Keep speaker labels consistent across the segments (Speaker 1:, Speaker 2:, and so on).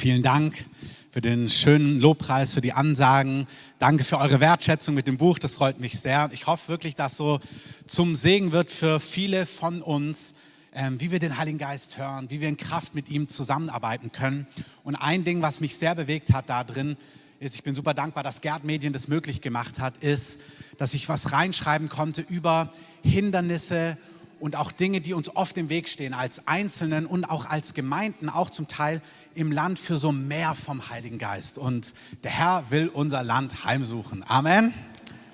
Speaker 1: Vielen Dank für den schönen Lobpreis, für die Ansagen. Danke für eure Wertschätzung mit dem Buch. Das freut mich sehr. Ich hoffe wirklich, dass so zum Segen wird für viele von uns, ähm, wie wir den Heiligen Geist hören, wie wir in Kraft mit ihm zusammenarbeiten können. Und ein Ding, was mich sehr bewegt hat da drin, ist, ich bin super dankbar, dass Gerd Medien das möglich gemacht hat, ist, dass ich was reinschreiben konnte über Hindernisse und auch Dinge, die uns oft im Weg stehen, als Einzelnen und auch als Gemeinden, auch zum Teil im Land für so mehr vom Heiligen Geist. Und der Herr will unser Land heimsuchen. Amen.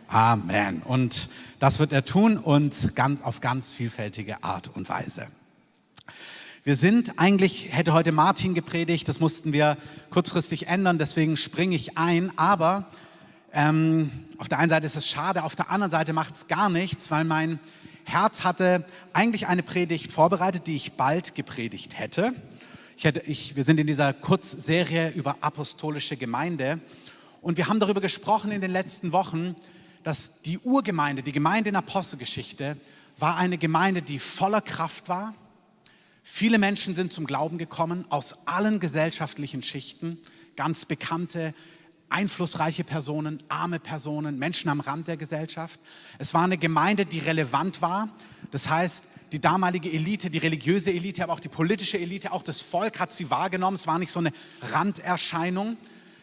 Speaker 1: Amen. Und das wird er tun und ganz, auf ganz vielfältige Art und Weise. Wir sind eigentlich, hätte heute Martin gepredigt, das mussten wir kurzfristig ändern, deswegen springe ich ein. Aber ähm, auf der einen Seite ist es schade, auf der anderen Seite macht es gar nichts, weil mein Herz hatte eigentlich eine Predigt vorbereitet, die ich bald gepredigt hätte. Ich hätte ich, wir sind in dieser Kurzserie über apostolische Gemeinde und wir haben darüber gesprochen in den letzten Wochen, dass die Urgemeinde, die Gemeinde in Apostelgeschichte, war eine Gemeinde, die voller Kraft war. Viele Menschen sind zum Glauben gekommen aus allen gesellschaftlichen Schichten, ganz bekannte einflussreiche Personen, arme Personen, Menschen am Rand der Gesellschaft. Es war eine Gemeinde, die relevant war. Das heißt, die damalige Elite, die religiöse Elite, aber auch die politische Elite, auch das Volk hat sie wahrgenommen. Es war nicht so eine Randerscheinung.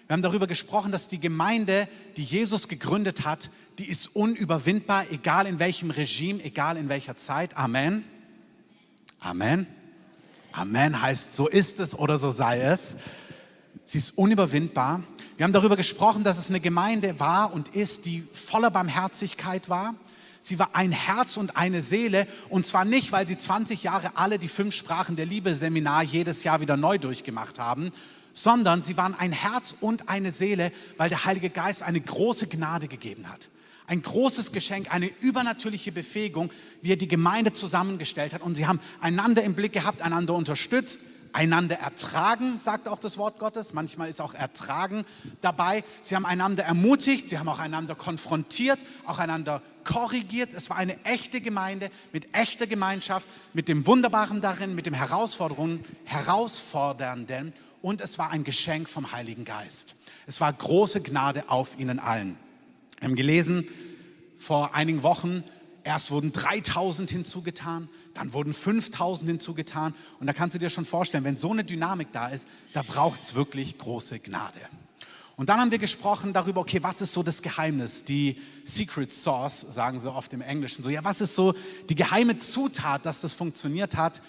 Speaker 1: Wir haben darüber gesprochen, dass die Gemeinde, die Jesus gegründet hat, die ist unüberwindbar, egal in welchem Regime, egal in welcher Zeit. Amen. Amen. Amen heißt, so ist es oder so sei es. Sie ist unüberwindbar. Wir haben darüber gesprochen, dass es eine Gemeinde war und ist, die voller Barmherzigkeit war. Sie war ein Herz und eine Seele und zwar nicht, weil sie 20 Jahre alle die fünf Sprachen der Liebe Seminar jedes Jahr wieder neu durchgemacht haben, sondern sie waren ein Herz und eine Seele, weil der Heilige Geist eine große Gnade gegeben hat. Ein großes Geschenk, eine übernatürliche Befähigung, wie er die Gemeinde zusammengestellt hat. Und sie haben einander im Blick gehabt, einander unterstützt, einander ertragen, sagt auch das Wort Gottes. Manchmal ist auch ertragen dabei. Sie haben einander ermutigt, sie haben auch einander konfrontiert, auch einander korrigiert. Es war eine echte Gemeinde mit echter Gemeinschaft, mit dem Wunderbaren darin, mit dem Herausforderungen, Herausfordernden und es war ein Geschenk vom Heiligen Geist. Es war große Gnade auf ihnen allen. Wir haben gelesen vor einigen Wochen, Erst wurden 3000 hinzugetan, dann wurden 5000 hinzugetan. Und da kannst du dir schon vorstellen, wenn so eine Dynamik da ist, da braucht es wirklich große Gnade. Und dann haben wir gesprochen darüber, okay, was ist so das Geheimnis? Die Secret Sauce, sagen sie oft im Englischen. So, ja, was ist so die geheime Zutat, dass das funktioniert hat?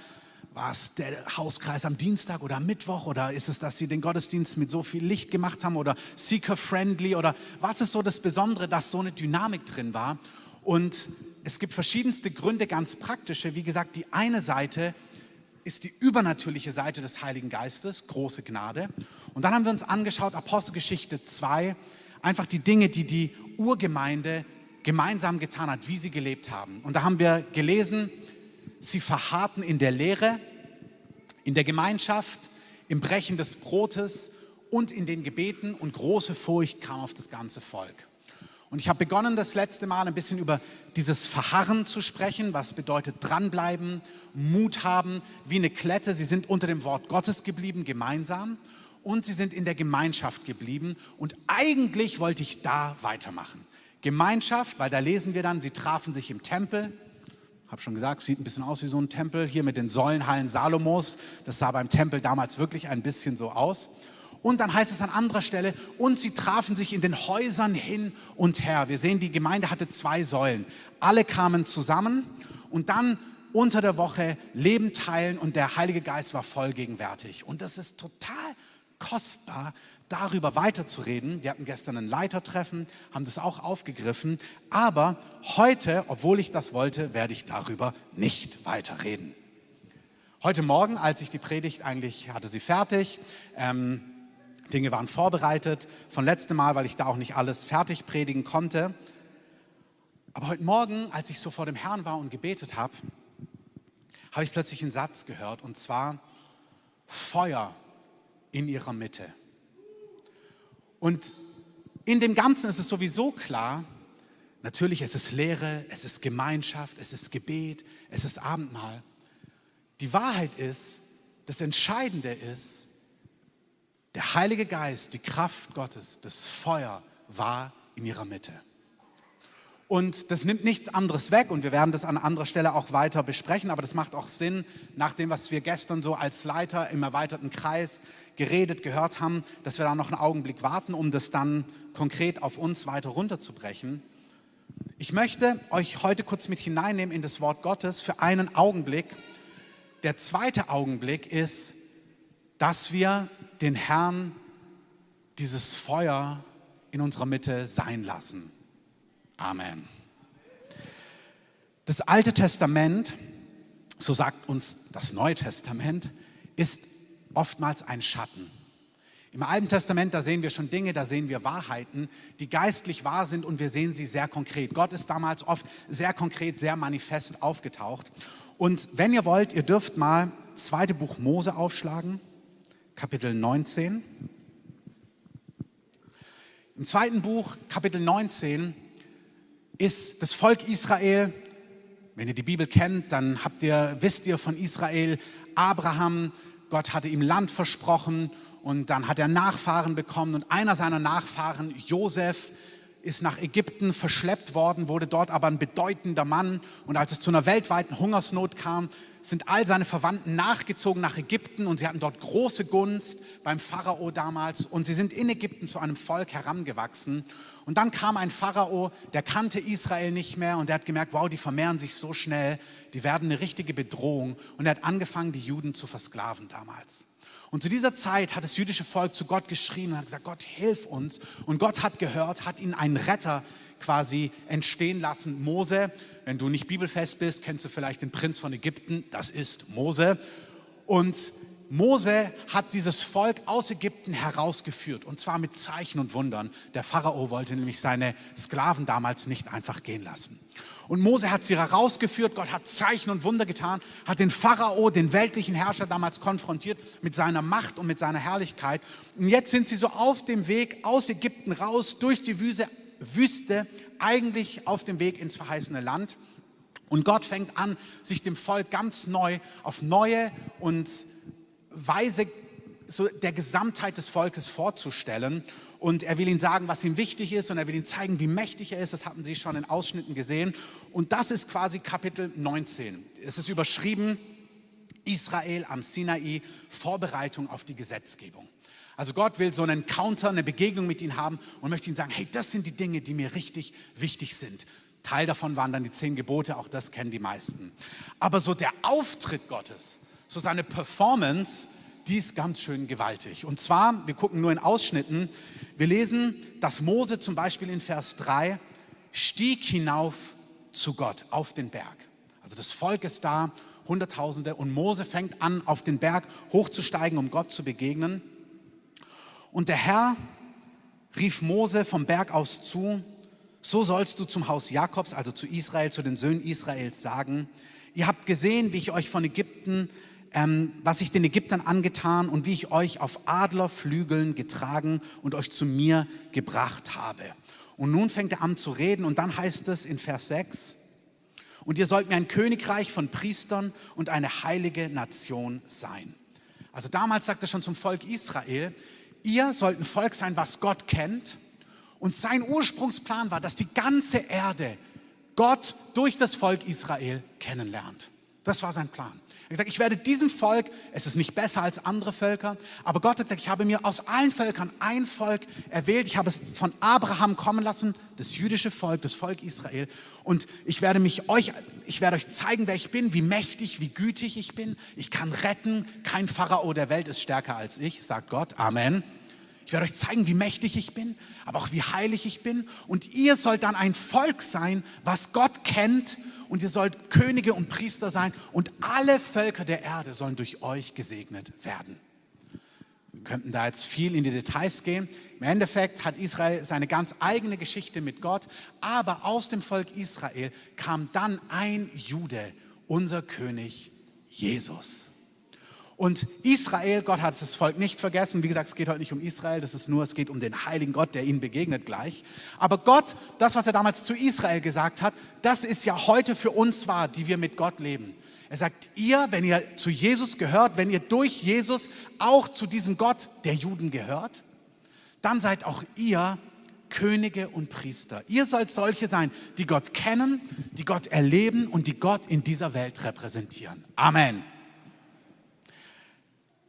Speaker 1: War es der Hauskreis am Dienstag oder am Mittwoch? Oder ist es, dass sie den Gottesdienst mit so viel Licht gemacht haben? Oder seeker-friendly? Oder was ist so das Besondere, dass so eine Dynamik drin war? Und es gibt verschiedenste Gründe, ganz praktische. Wie gesagt, die eine Seite ist die übernatürliche Seite des Heiligen Geistes, große Gnade. Und dann haben wir uns angeschaut, Apostelgeschichte 2, einfach die Dinge, die die Urgemeinde gemeinsam getan hat, wie sie gelebt haben. Und da haben wir gelesen, sie verharrten in der Lehre, in der Gemeinschaft, im Brechen des Brotes und in den Gebeten und große Furcht kam auf das ganze Volk. Und ich habe begonnen, das letzte Mal ein bisschen über dieses Verharren zu sprechen, was bedeutet dranbleiben, Mut haben, wie eine Klette. Sie sind unter dem Wort Gottes geblieben, gemeinsam. Und sie sind in der Gemeinschaft geblieben. Und eigentlich wollte ich da weitermachen. Gemeinschaft, weil da lesen wir dann, sie trafen sich im Tempel. Habe schon gesagt, sieht ein bisschen aus wie so ein Tempel hier mit den Säulenhallen Salomos. Das sah beim Tempel damals wirklich ein bisschen so aus. Und dann heißt es an anderer Stelle, und sie trafen sich in den Häusern hin und her. Wir sehen, die Gemeinde hatte zwei Säulen. Alle kamen zusammen und dann unter der Woche Leben teilen und der Heilige Geist war voll gegenwärtig. Und das ist total kostbar, darüber weiterzureden. Wir hatten gestern ein Leitertreffen, haben das auch aufgegriffen. Aber heute, obwohl ich das wollte, werde ich darüber nicht weiterreden. Heute Morgen, als ich die Predigt eigentlich hatte sie fertig, ähm, Dinge waren vorbereitet von letztem Mal, weil ich da auch nicht alles fertig predigen konnte. Aber heute Morgen, als ich so vor dem Herrn war und gebetet habe, habe ich plötzlich einen Satz gehört und zwar Feuer in ihrer Mitte. Und in dem Ganzen ist es sowieso klar, natürlich es ist Lehre, es ist Gemeinschaft, es ist Gebet, es ist Abendmahl. Die Wahrheit ist, das Entscheidende ist, Der Heilige Geist, die Kraft Gottes, das Feuer war in ihrer Mitte. Und das nimmt nichts anderes weg und wir werden das an anderer Stelle auch weiter besprechen, aber das macht auch Sinn, nach dem, was wir gestern so als Leiter im erweiterten Kreis geredet, gehört haben, dass wir da noch einen Augenblick warten, um das dann konkret auf uns weiter runterzubrechen. Ich möchte euch heute kurz mit hineinnehmen in das Wort Gottes für einen Augenblick. Der zweite Augenblick ist, dass wir den Herrn dieses Feuer in unserer Mitte sein lassen. Amen. Das Alte Testament, so sagt uns das Neue Testament, ist oftmals ein Schatten. Im Alten Testament, da sehen wir schon Dinge, da sehen wir Wahrheiten, die geistlich wahr sind und wir sehen sie sehr konkret. Gott ist damals oft sehr konkret, sehr manifest aufgetaucht. Und wenn ihr wollt, ihr dürft mal zweite Buch Mose aufschlagen, Kapitel 19. Im zweiten Buch, Kapitel 19, ist das Volk Israel, wenn ihr die Bibel kennt, dann habt ihr, wisst ihr von Israel, Abraham, Gott hatte ihm Land versprochen und dann hat er Nachfahren bekommen und einer seiner Nachfahren, Josef, ist nach Ägypten verschleppt worden, wurde dort aber ein bedeutender Mann. Und als es zu einer weltweiten Hungersnot kam, sind all seine Verwandten nachgezogen nach Ägypten und sie hatten dort große Gunst beim Pharao damals. Und sie sind in Ägypten zu einem Volk herangewachsen. Und dann kam ein Pharao, der kannte Israel nicht mehr und der hat gemerkt, wow, die vermehren sich so schnell, die werden eine richtige Bedrohung. Und er hat angefangen, die Juden zu versklaven damals. Und zu dieser Zeit hat das jüdische Volk zu Gott geschrien und hat gesagt, Gott, hilf uns. Und Gott hat gehört, hat ihnen einen Retter quasi entstehen lassen. Mose, wenn du nicht bibelfest bist, kennst du vielleicht den Prinz von Ägypten, das ist Mose. Und Mose hat dieses Volk aus Ägypten herausgeführt und zwar mit Zeichen und Wundern. Der Pharao wollte nämlich seine Sklaven damals nicht einfach gehen lassen. Und Mose hat sie herausgeführt, Gott hat Zeichen und Wunder getan, hat den Pharao, den weltlichen Herrscher damals konfrontiert mit seiner Macht und mit seiner Herrlichkeit. Und jetzt sind sie so auf dem Weg aus Ägypten raus, durch die Wüste, Wüste eigentlich auf dem Weg ins verheißene Land. Und Gott fängt an, sich dem Volk ganz neu auf neue und weise so der Gesamtheit des Volkes vorzustellen. Und er will ihnen sagen, was ihm wichtig ist und er will ihnen zeigen, wie mächtig er ist. Das hatten Sie schon in Ausschnitten gesehen. Und das ist quasi Kapitel 19. Es ist überschrieben, Israel am Sinai, Vorbereitung auf die Gesetzgebung. Also Gott will so einen Counter, eine Begegnung mit ihnen haben und möchte ihnen sagen, hey, das sind die Dinge, die mir richtig wichtig sind. Teil davon waren dann die zehn Gebote, auch das kennen die meisten. Aber so der Auftritt Gottes, so seine Performance, die ist ganz schön gewaltig. Und zwar, wir gucken nur in Ausschnitten, wir lesen, dass Mose zum Beispiel in Vers 3 stieg hinauf zu Gott auf den Berg. Also das Volk ist da, Hunderttausende, und Mose fängt an, auf den Berg hochzusteigen, um Gott zu begegnen. Und der Herr rief Mose vom Berg aus zu, so sollst du zum Haus Jakobs, also zu Israel, zu den Söhnen Israels sagen, ihr habt gesehen, wie ich euch von Ägypten ähm, was ich den Ägyptern angetan und wie ich euch auf Adlerflügeln getragen und euch zu mir gebracht habe. Und nun fängt er an zu reden und dann heißt es in Vers 6, und ihr sollt mir ein Königreich von Priestern und eine heilige Nation sein. Also damals sagt er schon zum Volk Israel, ihr sollt ein Volk sein, was Gott kennt. Und sein Ursprungsplan war, dass die ganze Erde Gott durch das Volk Israel kennenlernt. Das war sein Plan. Gesagt, ich werde diesem Volk, es ist nicht besser als andere Völker, aber Gott hat gesagt, ich habe mir aus allen Völkern ein Volk erwählt. Ich habe es von Abraham kommen lassen, das jüdische Volk, das Volk Israel. Und ich werde mich euch, ich werde euch zeigen, wer ich bin, wie mächtig, wie gütig ich bin. Ich kann retten. Kein Pharao der Welt ist stärker als ich, sagt Gott. Amen. Ich werde euch zeigen, wie mächtig ich bin, aber auch wie heilig ich bin. Und ihr sollt dann ein Volk sein, was Gott kennt. Und ihr sollt Könige und Priester sein. Und alle Völker der Erde sollen durch euch gesegnet werden. Wir könnten da jetzt viel in die Details gehen. Im Endeffekt hat Israel seine ganz eigene Geschichte mit Gott. Aber aus dem Volk Israel kam dann ein Jude, unser König Jesus. Und Israel, Gott hat das Volk nicht vergessen. Wie gesagt, es geht heute nicht um Israel, das ist nur, es geht um den heiligen Gott, der ihnen begegnet gleich. Aber Gott, das, was er damals zu Israel gesagt hat, das ist ja heute für uns wahr, die wir mit Gott leben. Er sagt, ihr, wenn ihr zu Jesus gehört, wenn ihr durch Jesus auch zu diesem Gott der Juden gehört, dann seid auch ihr Könige und Priester. Ihr sollt solche sein, die Gott kennen, die Gott erleben und die Gott in dieser Welt repräsentieren. Amen.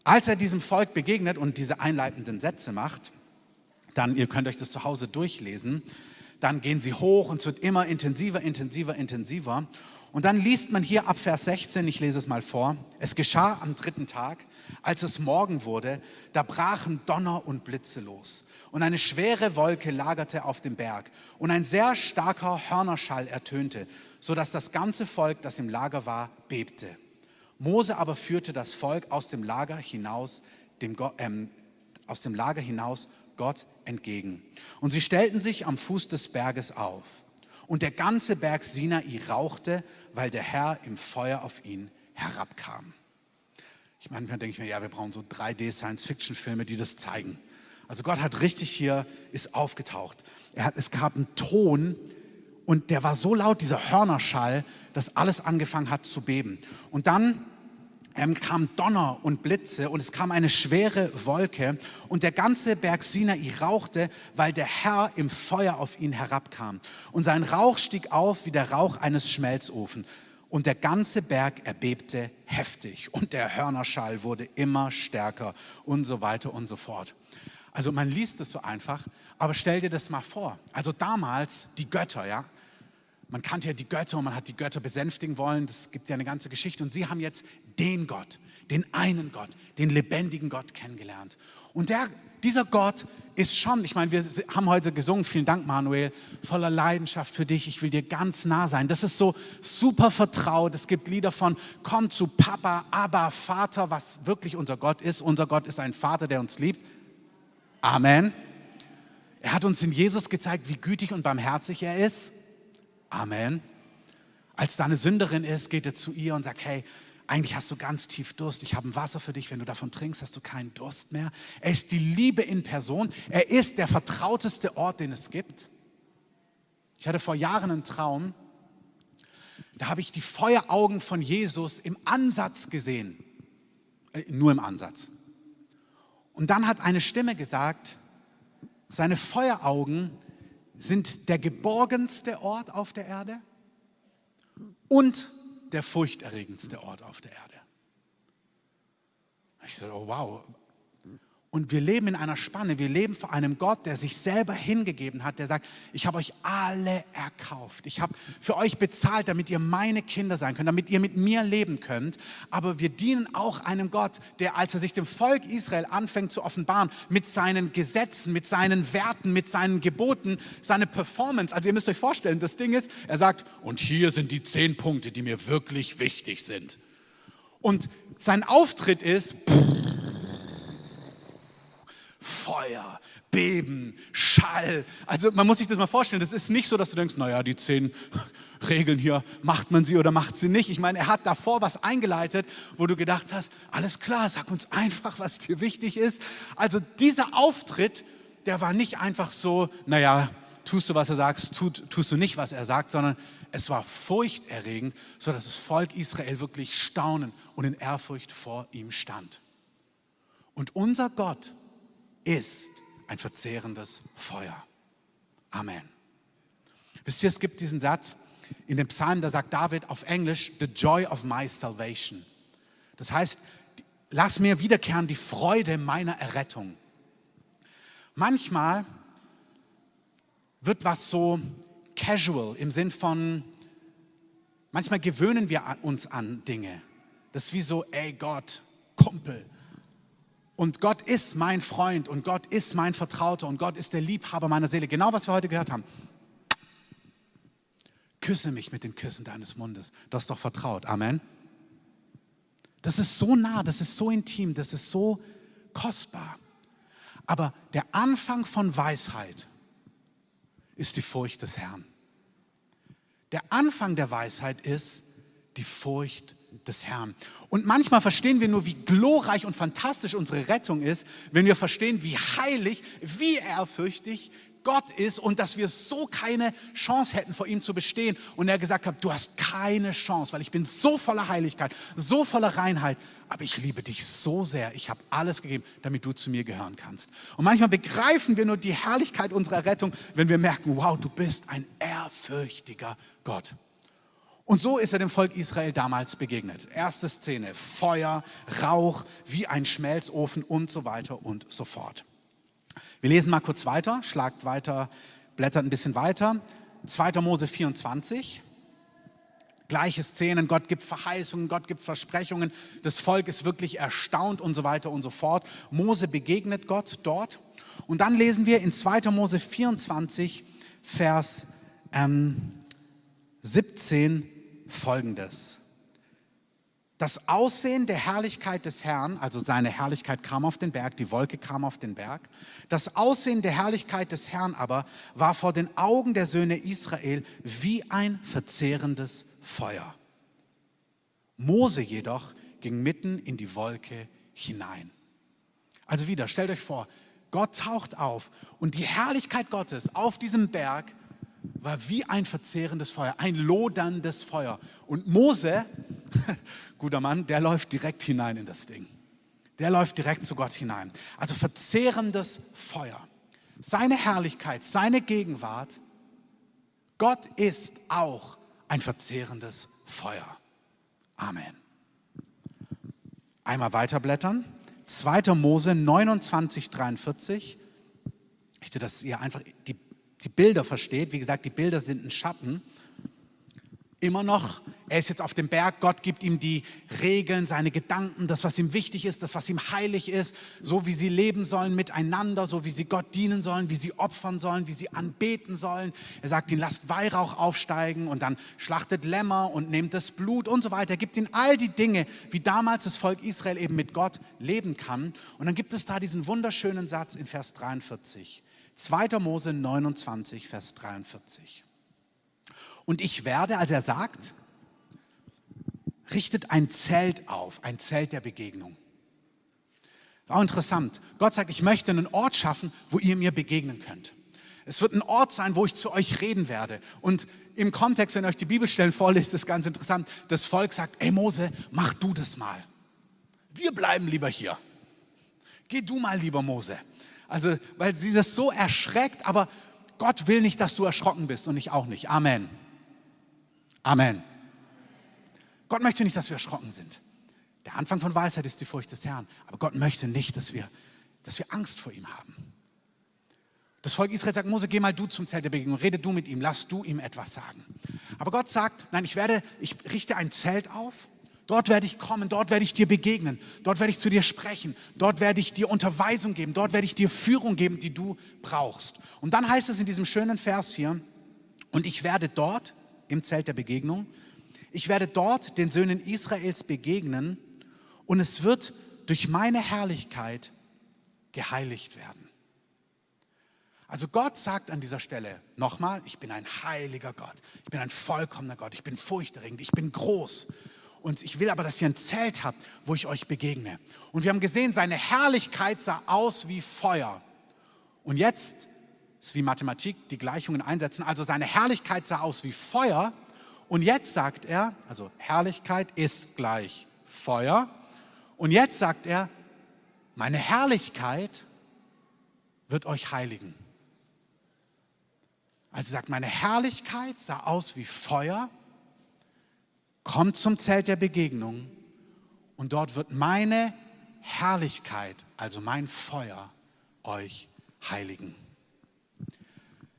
Speaker 1: Als er diesem Volk begegnet und diese einleitenden Sätze macht, dann, ihr könnt euch das zu Hause durchlesen, dann gehen sie hoch und es wird immer intensiver, intensiver, intensiver. Und dann liest man hier ab Vers 16, ich lese es mal vor, es geschah am dritten Tag, als es Morgen wurde, da brachen Donner und Blitze los. Und eine schwere Wolke lagerte auf dem Berg und ein sehr starker Hörnerschall ertönte, sodass das ganze Volk, das im Lager war, bebte. Mose aber führte das Volk aus dem Lager hinaus, dem, ähm, aus dem Lager hinaus Gott entgegen. Und sie stellten sich am Fuß des Berges auf. Und der ganze Berg Sinai rauchte, weil der Herr im Feuer auf ihn herabkam. Ich manchmal denke ich mir, ja, wir brauchen so 3D-Science-Fiction-Filme, die das zeigen. Also Gott hat richtig hier, ist aufgetaucht. Er hat, es gab einen Ton und der war so laut, dieser Hörnerschall, dass alles angefangen hat zu beben. Und dann ähm, kam Donner und Blitze und es kam eine schwere Wolke und der ganze Berg Sinai rauchte, weil der Herr im Feuer auf ihn herabkam. Und sein Rauch stieg auf wie der Rauch eines Schmelzofens. Und der ganze Berg erbebte heftig und der Hörnerschall wurde immer stärker und so weiter und so fort. Also man liest es so einfach, aber stell dir das mal vor. Also damals die Götter, ja, man kannte ja die Götter und man hat die Götter besänftigen wollen. Das gibt ja eine ganze Geschichte. Und sie haben jetzt den Gott, den einen Gott, den lebendigen Gott kennengelernt. Und der, dieser Gott ist schon, ich meine, wir haben heute gesungen, vielen Dank Manuel, voller Leidenschaft für dich, ich will dir ganz nah sein. Das ist so super vertraut. Es gibt Lieder von Komm zu Papa, aber Vater, was wirklich unser Gott ist. Unser Gott ist ein Vater, der uns liebt. Amen. Er hat uns in Jesus gezeigt, wie gütig und barmherzig er ist. Amen. Als da eine Sünderin ist, geht er zu ihr und sagt, hey, eigentlich hast du ganz tief Durst. Ich habe ein Wasser für dich. Wenn du davon trinkst, hast du keinen Durst mehr. Er ist die Liebe in Person. Er ist der vertrauteste Ort, den es gibt. Ich hatte vor Jahren einen Traum. Da habe ich die Feueraugen von Jesus im Ansatz gesehen. Äh, nur im Ansatz. Und dann hat eine Stimme gesagt, seine Feueraugen sind der geborgenste Ort auf der Erde und der furchterregendste Ort auf der Erde. Ich so, oh wow, und wir leben in einer Spanne. Wir leben vor einem Gott, der sich selber hingegeben hat, der sagt, ich habe euch alle erkauft. Ich habe für euch bezahlt, damit ihr meine Kinder sein könnt, damit ihr mit mir leben könnt. Aber wir dienen auch einem Gott, der, als er sich dem Volk Israel anfängt zu offenbaren, mit seinen Gesetzen, mit seinen Werten, mit seinen Geboten, seine Performance. Also ihr müsst euch vorstellen, das Ding ist, er sagt, und hier sind die zehn Punkte, die mir wirklich wichtig sind. Und sein Auftritt ist, pff, Feuer, Beben, Schall. Also man muss sich das mal vorstellen. Das ist nicht so, dass du denkst, naja, die zehn Regeln hier, macht man sie oder macht sie nicht. Ich meine, er hat davor was eingeleitet, wo du gedacht hast, alles klar, sag uns einfach, was dir wichtig ist. Also dieser Auftritt, der war nicht einfach so, naja, tust du, was er sagt, tut, tust du nicht, was er sagt, sondern es war furchterregend, sodass das Volk Israel wirklich staunen und in Ehrfurcht vor ihm stand. Und unser Gott ist ein verzehrendes Feuer. Amen. Wisst ihr, es gibt diesen Satz in dem Psalm, da sagt David auf Englisch, The joy of my salvation. Das heißt, lass mir wiederkehren die Freude meiner Errettung. Manchmal wird was so casual im Sinn von, manchmal gewöhnen wir uns an Dinge. Das ist wie so, ey Gott, Kumpel, und Gott ist mein Freund und Gott ist mein Vertrauter und Gott ist der Liebhaber meiner Seele. Genau was wir heute gehört haben. Küsse mich mit den Küssen deines Mundes. Das ist doch vertraut. Amen. Das ist so nah, das ist so intim, das ist so kostbar. Aber der Anfang von Weisheit ist die Furcht des Herrn. Der Anfang der Weisheit ist die Furcht des Herrn. Und manchmal verstehen wir nur, wie glorreich und fantastisch unsere Rettung ist, wenn wir verstehen, wie heilig, wie ehrfürchtig Gott ist und dass wir so keine Chance hätten, vor ihm zu bestehen. Und er gesagt hat, du hast keine Chance, weil ich bin so voller Heiligkeit, so voller Reinheit, aber ich liebe dich so sehr. Ich habe alles gegeben, damit du zu mir gehören kannst. Und manchmal begreifen wir nur die Herrlichkeit unserer Rettung, wenn wir merken, wow, du bist ein ehrfürchtiger Gott. Und so ist er dem Volk Israel damals begegnet. Erste Szene, Feuer, Rauch, wie ein Schmelzofen und so weiter und so fort. Wir lesen mal kurz weiter, schlagt weiter, blättert ein bisschen weiter. 2. Mose 24. Gleiche Szenen, Gott gibt Verheißungen, Gott gibt Versprechungen, das Volk ist wirklich erstaunt und so weiter und so fort. Mose begegnet Gott dort. Und dann lesen wir in 2. Mose 24, Vers ähm, 17 folgendes. Das Aussehen der Herrlichkeit des Herrn, also seine Herrlichkeit kam auf den Berg, die Wolke kam auf den Berg. Das Aussehen der Herrlichkeit des Herrn aber war vor den Augen der Söhne Israel wie ein verzehrendes Feuer. Mose jedoch ging mitten in die Wolke hinein. Also wieder, stellt euch vor, Gott taucht auf und die Herrlichkeit Gottes auf diesem Berg war wie ein verzehrendes Feuer, ein loderndes Feuer. Und Mose, guter Mann, der läuft direkt hinein in das Ding. Der läuft direkt zu Gott hinein. Also verzehrendes Feuer. Seine Herrlichkeit, seine Gegenwart. Gott ist auch ein verzehrendes Feuer. Amen. Einmal weiterblättern. 2. Mose 29, 43. Ich möchte, dass ihr einfach die die Bilder versteht. Wie gesagt, die Bilder sind ein Schatten. Immer noch, er ist jetzt auf dem Berg, Gott gibt ihm die Regeln, seine Gedanken, das, was ihm wichtig ist, das, was ihm heilig ist, so wie sie leben sollen miteinander, so wie sie Gott dienen sollen, wie sie opfern sollen, wie sie anbeten sollen. Er sagt ihnen, lasst Weihrauch aufsteigen und dann schlachtet Lämmer und nehmt das Blut und so weiter. Er gibt ihnen all die Dinge, wie damals das Volk Israel eben mit Gott leben kann. Und dann gibt es da diesen wunderschönen Satz in Vers 43. 2. Mose 29, Vers 43. Und ich werde, als er sagt, richtet ein Zelt auf, ein Zelt der Begegnung. Auch interessant. Gott sagt, ich möchte einen Ort schaffen, wo ihr mir begegnen könnt. Es wird ein Ort sein, wo ich zu euch reden werde. Und im Kontext, wenn ihr euch die Bibelstellen vorlest, ist ganz interessant. Das Volk sagt, ey Mose, mach du das mal. Wir bleiben lieber hier. Geh du mal lieber, Mose. Also, weil sie das so erschreckt, aber Gott will nicht, dass du erschrocken bist und ich auch nicht. Amen. Amen. Gott möchte nicht, dass wir erschrocken sind. Der Anfang von Weisheit ist die Furcht des Herrn. Aber Gott möchte nicht, dass wir, dass wir Angst vor ihm haben. Das Volk Israel sagt, Mose, geh mal du zum Zelt der Begegnung, rede du mit ihm, lass du ihm etwas sagen. Aber Gott sagt, nein, ich werde, ich richte ein Zelt auf Dort werde ich kommen, dort werde ich dir begegnen, dort werde ich zu dir sprechen, dort werde ich dir Unterweisung geben, dort werde ich dir Führung geben, die du brauchst. Und dann heißt es in diesem schönen Vers hier, und ich werde dort im Zelt der Begegnung, ich werde dort den Söhnen Israels begegnen und es wird durch meine Herrlichkeit geheiligt werden. Also Gott sagt an dieser Stelle nochmal, ich bin ein heiliger Gott, ich bin ein vollkommener Gott, ich bin furchterregend, ich bin groß und ich will aber, dass ihr ein Zelt habt, wo ich euch begegne. Und wir haben gesehen, seine Herrlichkeit sah aus wie Feuer. Und jetzt ist wie Mathematik die Gleichungen einsetzen. Also seine Herrlichkeit sah aus wie Feuer. Und jetzt sagt er, also Herrlichkeit ist gleich Feuer. Und jetzt sagt er, meine Herrlichkeit wird euch heiligen. Also sagt, meine Herrlichkeit sah aus wie Feuer kommt zum Zelt der Begegnung und dort wird meine Herrlichkeit, also mein Feuer, euch heiligen.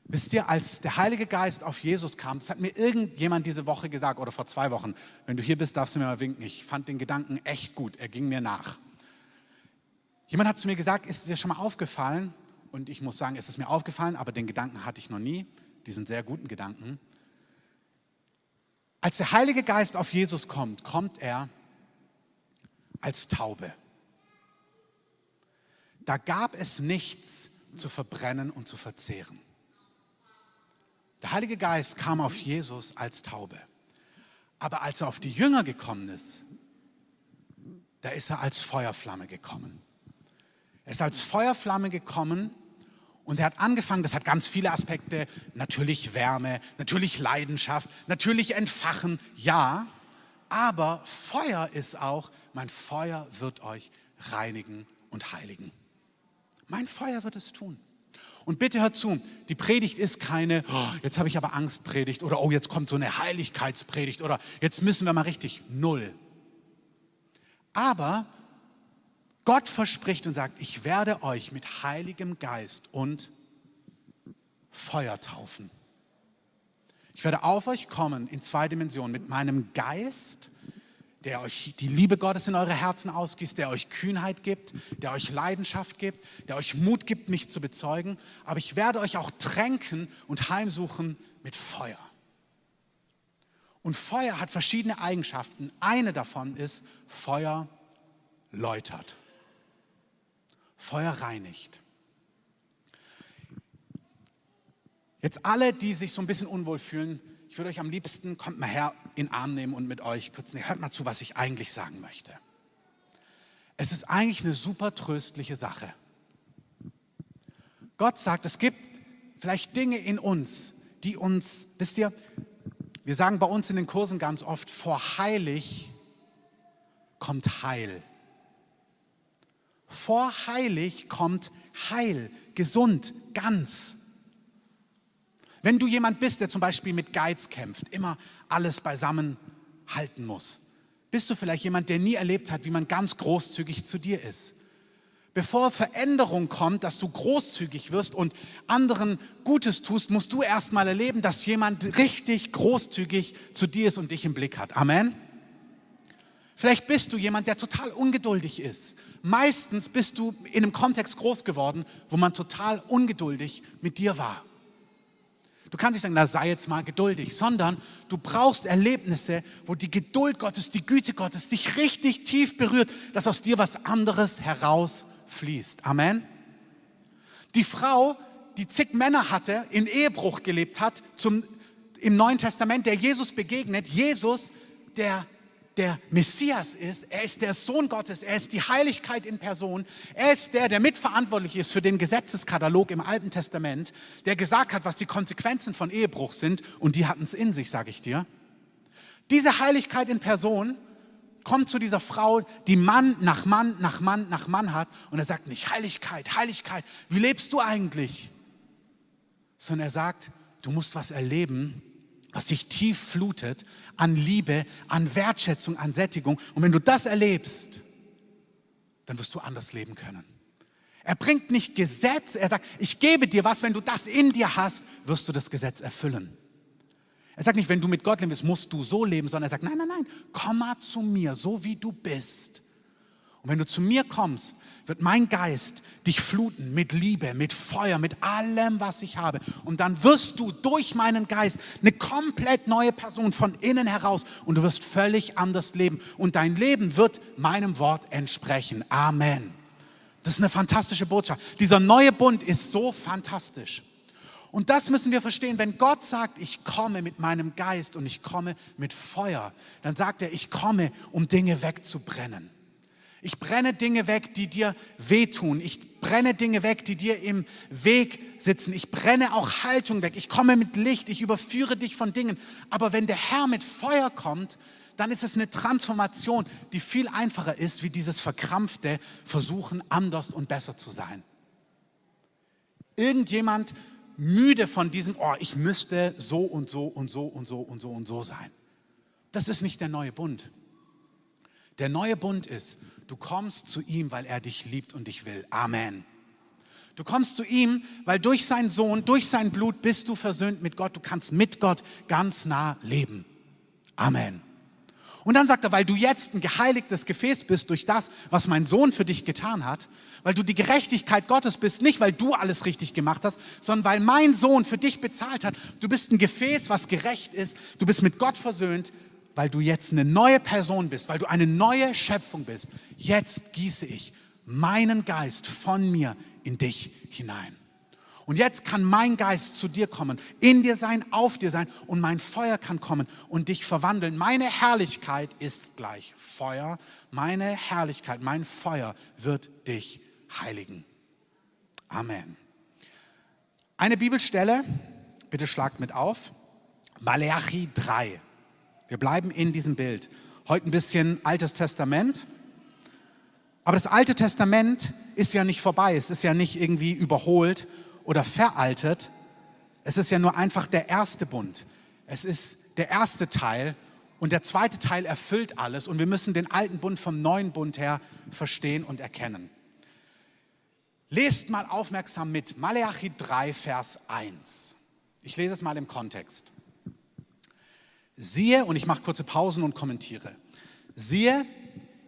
Speaker 1: Wisst ihr, als der Heilige Geist auf Jesus kam, das hat mir irgendjemand diese Woche gesagt oder vor zwei Wochen, wenn du hier bist, darfst du mir mal winken. Ich fand den Gedanken echt gut, er ging mir nach. Jemand hat zu mir gesagt, ist dir schon mal aufgefallen? Und ich muss sagen, es ist mir aufgefallen, aber den Gedanken hatte ich noch nie, diesen sehr guten Gedanken. Als der Heilige Geist auf Jesus kommt, kommt er als Taube. Da gab es nichts zu verbrennen und zu verzehren. Der Heilige Geist kam auf Jesus als Taube. Aber als er auf die Jünger gekommen ist, da ist er als Feuerflamme gekommen. Er ist als Feuerflamme gekommen und er hat angefangen, das hat ganz viele Aspekte, natürlich Wärme, natürlich Leidenschaft, natürlich Entfachen, ja, aber Feuer ist auch, mein Feuer wird euch reinigen und heiligen. Mein Feuer wird es tun. Und bitte hört zu, die Predigt ist keine, oh, jetzt habe ich aber Angst Predigt oder oh, jetzt kommt so eine Heiligkeitspredigt oder jetzt müssen wir mal richtig, null. Aber Gott verspricht und sagt, ich werde euch mit Heiligem Geist und Feuer taufen. Ich werde auf euch kommen in zwei Dimensionen mit meinem Geist, der euch die Liebe Gottes in eure Herzen ausgießt, der euch Kühnheit gibt, der euch Leidenschaft gibt, der euch Mut gibt, mich zu bezeugen. Aber ich werde euch auch tränken und heimsuchen mit Feuer. Und Feuer hat verschiedene Eigenschaften. Eine davon ist, Feuer läutert. Feuer reinigt. Jetzt alle, die sich so ein bisschen unwohl fühlen, ich würde euch am liebsten, kommt mal her, in den Arm nehmen und mit euch kurz, nee, hört mal zu, was ich eigentlich sagen möchte. Es ist eigentlich eine super tröstliche Sache. Gott sagt, es gibt vielleicht Dinge in uns, die uns, wisst ihr, wir sagen bei uns in den Kursen ganz oft, vor heilig kommt Heil. Vor heilig kommt heil, gesund, ganz. Wenn du jemand bist, der zum Beispiel mit Geiz kämpft, immer alles beisammen halten muss, bist du vielleicht jemand, der nie erlebt hat, wie man ganz großzügig zu dir ist. Bevor Veränderung kommt, dass du großzügig wirst und anderen Gutes tust, musst du erstmal erleben, dass jemand richtig großzügig zu dir ist und dich im Blick hat. Amen. Vielleicht bist du jemand, der total ungeduldig ist. Meistens bist du in einem Kontext groß geworden, wo man total ungeduldig mit dir war. Du kannst nicht sagen, na sei jetzt mal geduldig, sondern du brauchst Erlebnisse, wo die Geduld Gottes, die Güte Gottes dich richtig tief berührt, dass aus dir was anderes herausfließt. Amen. Die Frau, die zig Männer hatte, im Ehebruch gelebt hat, zum, im Neuen Testament, der Jesus begegnet, Jesus, der der Messias ist, er ist der Sohn Gottes, er ist die Heiligkeit in Person, er ist der, der mitverantwortlich ist für den Gesetzeskatalog im Alten Testament, der gesagt hat, was die Konsequenzen von Ehebruch sind. Und die hatten es in sich, sage ich dir. Diese Heiligkeit in Person kommt zu dieser Frau, die Mann nach Mann nach Mann nach Mann hat. Und er sagt nicht Heiligkeit, Heiligkeit, wie lebst du eigentlich? Sondern er sagt, du musst was erleben, was dich tief flutet an Liebe, an Wertschätzung, an Sättigung. Und wenn du das erlebst, dann wirst du anders leben können. Er bringt nicht Gesetz, er sagt, ich gebe dir was, wenn du das in dir hast, wirst du das Gesetz erfüllen. Er sagt nicht, wenn du mit Gott lebst, musst du so leben, sondern er sagt, nein, nein, nein, komm mal zu mir, so wie du bist. Und wenn du zu mir kommst, wird mein Geist dich fluten mit Liebe, mit Feuer, mit allem, was ich habe. Und dann wirst du durch meinen Geist eine komplett neue Person von innen heraus und du wirst völlig anders leben. Und dein Leben wird meinem Wort entsprechen. Amen. Das ist eine fantastische Botschaft. Dieser neue Bund ist so fantastisch. Und das müssen wir verstehen. Wenn Gott sagt, ich komme mit meinem Geist und ich komme mit Feuer, dann sagt er, ich komme, um Dinge wegzubrennen. Ich brenne Dinge weg, die dir wehtun. Ich brenne Dinge weg, die dir im Weg sitzen. Ich brenne auch Haltung weg. Ich komme mit Licht. Ich überführe dich von Dingen. Aber wenn der Herr mit Feuer kommt, dann ist es eine Transformation, die viel einfacher ist, wie dieses verkrampfte Versuchen, anders und besser zu sein. Irgendjemand müde von diesem, oh, ich müsste so und so und so und so und so und so sein. Das ist nicht der neue Bund. Der neue Bund ist, du kommst zu ihm, weil er dich liebt und dich will. Amen. Du kommst zu ihm, weil durch seinen Sohn, durch sein Blut bist du versöhnt mit Gott. Du kannst mit Gott ganz nah leben. Amen. Und dann sagt er, weil du jetzt ein geheiligtes Gefäß bist durch das, was mein Sohn für dich getan hat, weil du die Gerechtigkeit Gottes bist, nicht weil du alles richtig gemacht hast, sondern weil mein Sohn für dich bezahlt hat. Du bist ein Gefäß, was gerecht ist. Du bist mit Gott versöhnt weil du jetzt eine neue Person bist, weil du eine neue Schöpfung bist, jetzt gieße ich meinen Geist von mir in dich hinein. Und jetzt kann mein Geist zu dir kommen, in dir sein, auf dir sein und mein Feuer kann kommen und dich verwandeln. Meine Herrlichkeit ist gleich Feuer. Meine Herrlichkeit, mein Feuer wird dich heiligen. Amen. Eine Bibelstelle, bitte schlagt mit auf, Malachi 3. Wir bleiben in diesem Bild. Heute ein bisschen Altes Testament. Aber das Alte Testament ist ja nicht vorbei, es ist ja nicht irgendwie überholt oder veraltet. Es ist ja nur einfach der erste Bund. Es ist der erste Teil und der zweite Teil erfüllt alles und wir müssen den alten Bund vom neuen Bund her verstehen und erkennen. Lest mal aufmerksam mit. Malachi 3, Vers 1. Ich lese es mal im Kontext. Siehe, und ich mache kurze Pausen und kommentiere. Siehe,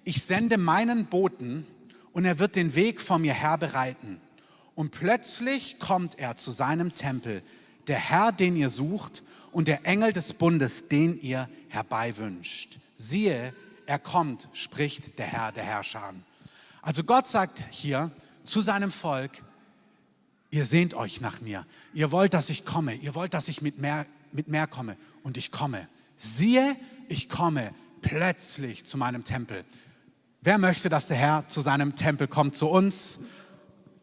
Speaker 1: ich sende meinen Boten und er wird den Weg vor mir her bereiten. Und plötzlich kommt er zu seinem Tempel, der Herr, den ihr sucht, und der Engel des Bundes, den ihr herbeiwünscht. Siehe, er kommt, spricht der Herr der Herrscher. Also Gott sagt hier zu seinem Volk, ihr sehnt euch nach mir, ihr wollt, dass ich komme, ihr wollt, dass ich mit mehr, mit mehr komme und ich komme. Siehe, ich komme plötzlich zu meinem Tempel. Wer möchte, dass der Herr zu seinem Tempel kommt, zu uns?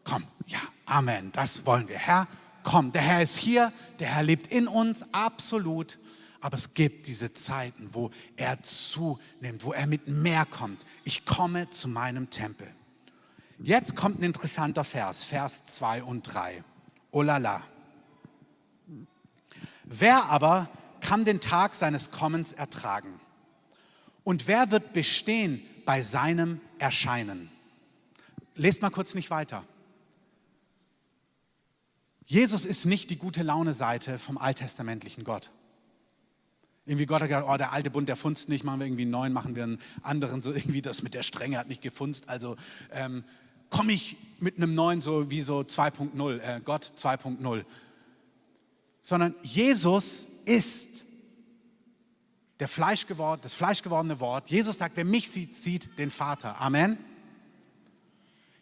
Speaker 1: Komm, ja, Amen, das wollen wir. Herr, komm, der Herr ist hier, der Herr lebt in uns, absolut. Aber es gibt diese Zeiten, wo er zunimmt, wo er mit mehr kommt. Ich komme zu meinem Tempel. Jetzt kommt ein interessanter Vers, Vers 2 und 3. Oh la la. Wer aber kann den Tag seines Kommens ertragen? Und wer wird bestehen bei seinem Erscheinen? Lest mal kurz nicht weiter. Jesus ist nicht die gute Laune-Seite vom alttestamentlichen Gott. Irgendwie Gott hat gesagt, oh, der alte Bund, der funzt nicht, machen wir irgendwie einen neuen, machen wir einen anderen, so irgendwie das mit der Strenge hat nicht gefunzt. Also ähm, komme ich mit einem neuen so wie so 2.0, äh, Gott 2.0. Sondern Jesus ist der Fleisch geworden, das fleischgewordene Wort. Jesus sagt, wer mich sieht, sieht den Vater. Amen.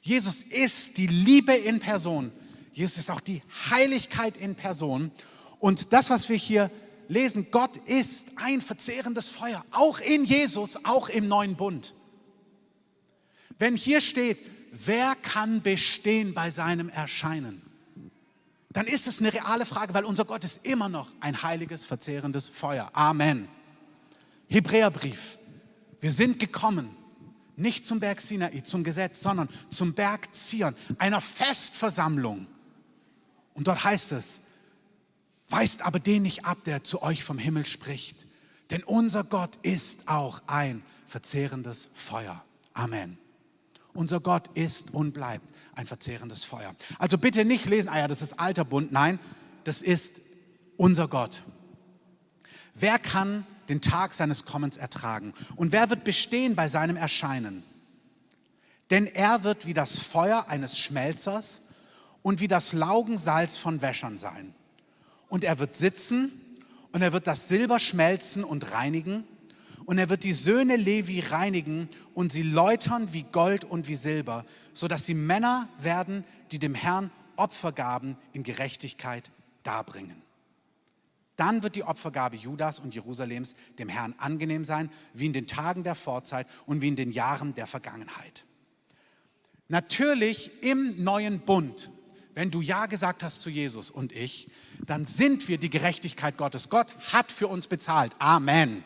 Speaker 1: Jesus ist die Liebe in Person. Jesus ist auch die Heiligkeit in Person. Und das, was wir hier lesen, Gott ist ein verzehrendes Feuer, auch in Jesus, auch im neuen Bund. Wenn hier steht, wer kann bestehen bei seinem Erscheinen, dann ist es eine reale Frage, weil unser Gott ist immer noch ein heiliges, verzehrendes Feuer. Amen. Hebräerbrief. Wir sind gekommen, nicht zum Berg Sinai, zum Gesetz, sondern zum Berg Zion, einer Festversammlung und dort heißt es, weist aber den nicht ab, der zu euch vom Himmel spricht. Denn unser Gott ist auch ein verzehrendes Feuer. Amen. Unser Gott ist und bleibt ein verzehrendes Feuer. Also bitte nicht lesen, ah ja, das ist alter Bund. Nein, das ist unser Gott. Wer kann den Tag seines Kommens ertragen? Und wer wird bestehen bei seinem Erscheinen? Denn er wird wie das Feuer eines Schmelzers und wie das Laugensalz von Wäschern sein. Und er wird sitzen und er wird das Silber schmelzen und reinigen und er wird die Söhne Levi reinigen und sie läutern wie Gold und wie Silber, sodass sie Männer werden, die dem Herrn Opfergaben in Gerechtigkeit darbringen. Dann wird die Opfergabe Judas und Jerusalems dem Herrn angenehm sein, wie in den Tagen der Vorzeit und wie in den Jahren der Vergangenheit. Natürlich im neuen Bund wenn du Ja gesagt hast zu Jesus und ich, dann sind wir die Gerechtigkeit Gottes. Gott hat für uns bezahlt. Amen.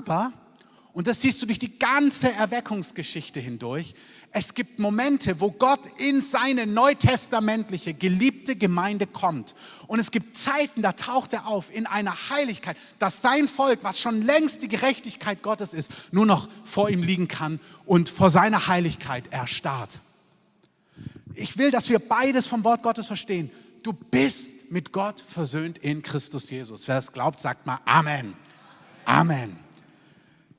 Speaker 1: Aber, und das siehst du durch die ganze Erweckungsgeschichte hindurch, es gibt Momente, wo Gott in seine neutestamentliche, geliebte Gemeinde kommt. Und es gibt Zeiten, da taucht er auf in einer Heiligkeit, dass sein Volk, was schon längst die Gerechtigkeit Gottes ist, nur noch vor ihm liegen kann und vor seiner Heiligkeit erstarrt. Ich will, dass wir beides vom Wort Gottes verstehen. Du bist mit Gott versöhnt in Christus Jesus. Wer es glaubt, sagt mal Amen. Amen.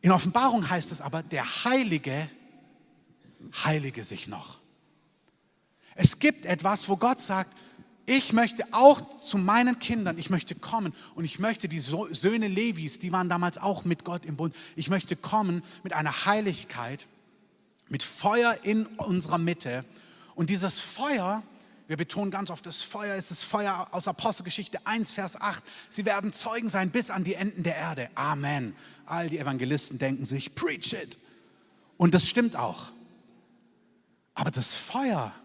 Speaker 1: In Offenbarung heißt es aber, der Heilige heilige sich noch. Es gibt etwas, wo Gott sagt, ich möchte auch zu meinen Kindern, ich möchte kommen und ich möchte die Söhne Levis, die waren damals auch mit Gott im Bund, ich möchte kommen mit einer Heiligkeit, mit Feuer in unserer Mitte und dieses Feuer, Wir betonen ganz oft, das Feuer ist das Feuer aus Apostelgeschichte 1, Vers 8. Sie werden Zeugen sein bis an die Enden der Erde. Amen. All die Evangelisten denken sich, preach it. Und das stimmt auch. Aber das Feuer,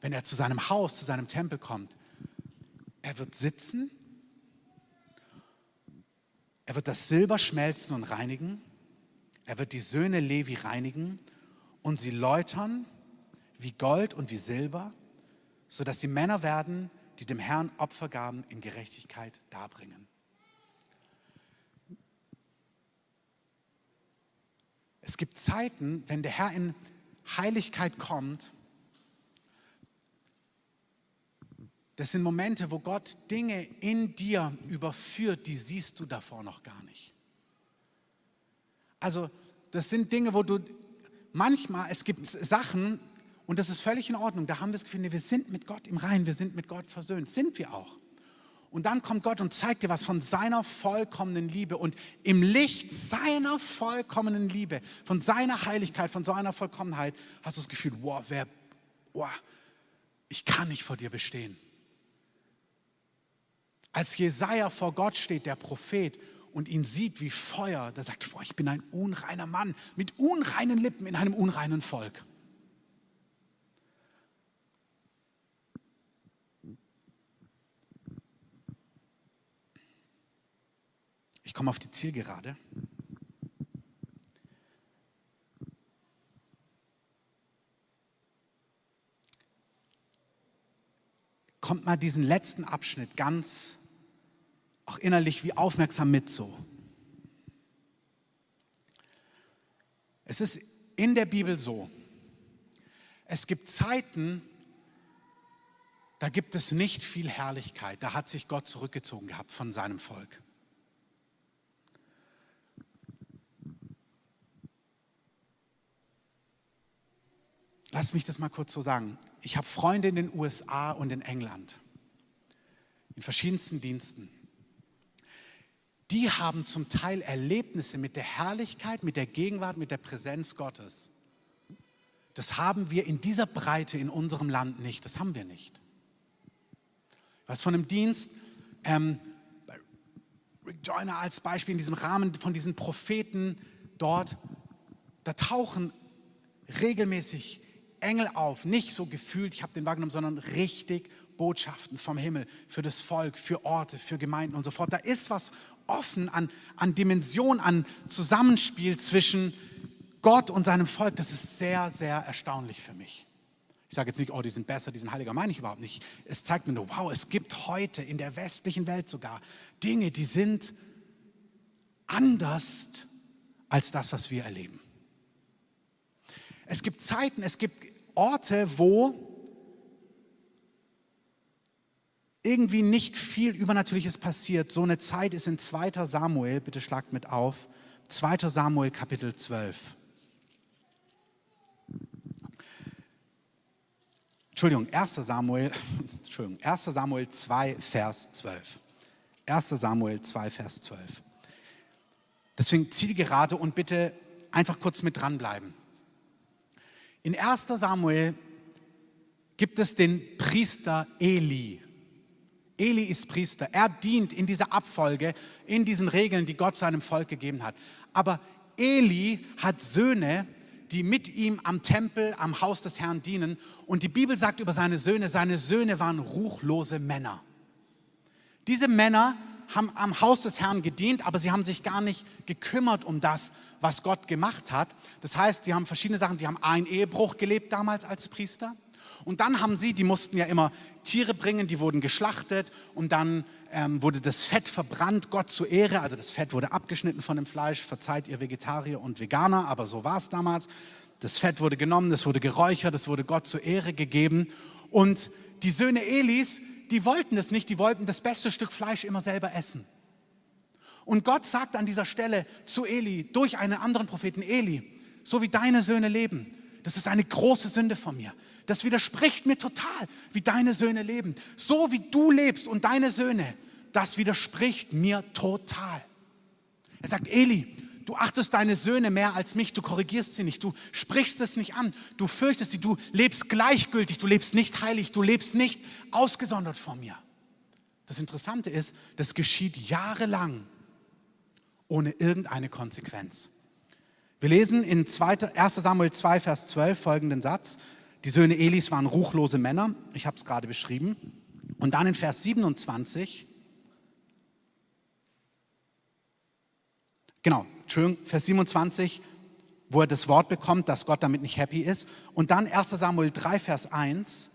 Speaker 1: wenn er zu seinem Haus, zu seinem Tempel kommt, er wird sitzen, er wird das Silber schmelzen und reinigen, er wird die Söhne Levi reinigen und sie läutern wie Gold und wie Silber, sodass sie Männer werden, die dem Herrn Opfergaben in Gerechtigkeit darbringen. Es gibt Zeiten, wenn der Herr in Heiligkeit kommt, das sind Momente, wo Gott Dinge in dir überführt, die siehst du davor noch gar nicht. Also das sind Dinge, wo du manchmal, es gibt Sachen, und das ist völlig in Ordnung, da haben wir das Gefühl, wir sind mit Gott im Reinen, wir sind mit Gott versöhnt, sind wir auch. Und dann kommt Gott und zeigt dir was von seiner vollkommenen Liebe. Und im Licht seiner vollkommenen Liebe, von seiner Heiligkeit, von seiner Vollkommenheit, hast du das Gefühl, wow, wer, wow, ich kann nicht vor dir bestehen. Als Jesaja vor Gott steht, der Prophet, und ihn sieht wie Feuer, da sagt, boah, ich bin ein unreiner Mann mit unreinen Lippen in einem unreinen Volk. Ich komme auf die Zielgerade. Kommt mal diesen letzten Abschnitt ganz, auch innerlich wie aufmerksam mit so. Es ist in der Bibel so, es gibt Zeiten, da gibt es nicht viel Herrlichkeit. Da hat sich Gott zurückgezogen gehabt von seinem Volk. Lass mich das mal kurz so sagen. Ich habe Freunde in den USA und in England, in verschiedensten Diensten. Die haben zum Teil Erlebnisse mit der Herrlichkeit, mit der Gegenwart, mit der Präsenz Gottes. Das haben wir in dieser Breite in unserem Land nicht. Das haben wir nicht. Was von einem Dienst, ähm, Rick Joyner als Beispiel in diesem Rahmen von diesen Propheten dort, da tauchen regelmäßig Engel auf, nicht so gefühlt, ich habe den wahrgenommen, sondern richtig Botschaften vom Himmel für das Volk, für Orte, für Gemeinden und so fort. Da ist was offen an, an Dimension, an Zusammenspiel zwischen Gott und seinem Volk. Das ist sehr, sehr erstaunlich für mich. Ich sage jetzt nicht, oh, die sind besser, die sind heiliger, meine ich überhaupt nicht. Es zeigt mir nur, wow, es gibt heute in der westlichen Welt sogar Dinge, die sind anders als das, was wir erleben. Es gibt Zeiten, es gibt Orte, wo irgendwie nicht viel Übernatürliches passiert. So eine Zeit ist in 2. Samuel, bitte schlagt mit auf, 2. Samuel Kapitel 12. Entschuldigung, 1. Samuel, Entschuldigung, 1. Samuel 2, Vers 12. 1. Samuel 2, Vers 12. Deswegen zieh die gerade und bitte einfach kurz mit dranbleiben. In 1 Samuel gibt es den Priester Eli. Eli ist Priester. Er dient in dieser Abfolge, in diesen Regeln, die Gott seinem Volk gegeben hat. Aber Eli hat Söhne, die mit ihm am Tempel, am Haus des Herrn dienen. Und die Bibel sagt über seine Söhne, seine Söhne waren ruchlose Männer. Diese Männer haben am Haus des Herrn gedient, aber sie haben sich gar nicht gekümmert um das, was Gott gemacht hat. Das heißt, sie haben verschiedene Sachen, die haben einen Ehebruch gelebt damals als Priester. Und dann haben sie, die mussten ja immer Tiere bringen, die wurden geschlachtet und dann ähm, wurde das Fett verbrannt, Gott zur Ehre. Also das Fett wurde abgeschnitten von dem Fleisch, verzeiht ihr Vegetarier und Veganer, aber so war es damals. Das Fett wurde genommen, das wurde geräuchert, das wurde Gott zur Ehre gegeben. Und die Söhne Elis, die wollten es nicht, die wollten das beste Stück Fleisch immer selber essen. Und Gott sagt an dieser Stelle zu Eli, durch einen anderen Propheten, Eli, so wie deine Söhne leben, das ist eine große Sünde von mir. Das widerspricht mir total, wie deine Söhne leben. So wie du lebst und deine Söhne, das widerspricht mir total. Er sagt, Eli, du achtest deine Söhne mehr als mich, du korrigierst sie nicht, du sprichst es nicht an, du fürchtest sie, du lebst gleichgültig, du lebst nicht heilig, du lebst nicht ausgesondert vor mir. Das Interessante ist, das geschieht jahrelang ohne irgendeine Konsequenz. Wir lesen in 1 Samuel 2, Vers 12 folgenden Satz. Die Söhne Elis waren ruchlose Männer, ich habe es gerade beschrieben. Und dann in Vers 27, genau, Entschuldigung, Vers 27, wo er das Wort bekommt, dass Gott damit nicht happy ist. Und dann 1 Samuel 3, Vers 1,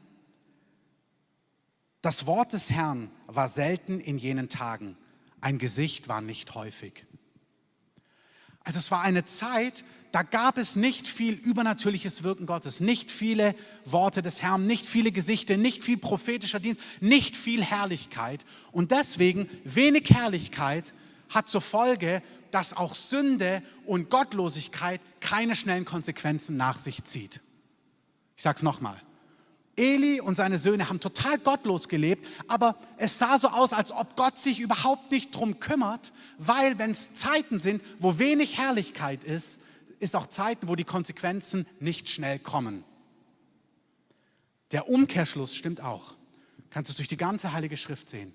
Speaker 1: das Wort des Herrn war selten in jenen Tagen, ein Gesicht war nicht häufig. Also es war eine Zeit, da gab es nicht viel übernatürliches Wirken Gottes, nicht viele Worte des Herrn, nicht viele Gesichter, nicht viel prophetischer Dienst, nicht viel Herrlichkeit. Und deswegen wenig Herrlichkeit hat zur Folge, dass auch Sünde und Gottlosigkeit keine schnellen Konsequenzen nach sich zieht. Ich sage es nochmal. Eli und seine Söhne haben total gottlos gelebt, aber es sah so aus, als ob Gott sich überhaupt nicht drum kümmert, weil wenn es Zeiten sind, wo wenig Herrlichkeit ist, ist auch Zeiten, wo die Konsequenzen nicht schnell kommen. Der Umkehrschluss stimmt auch. Kannst du durch die ganze Heilige Schrift sehen.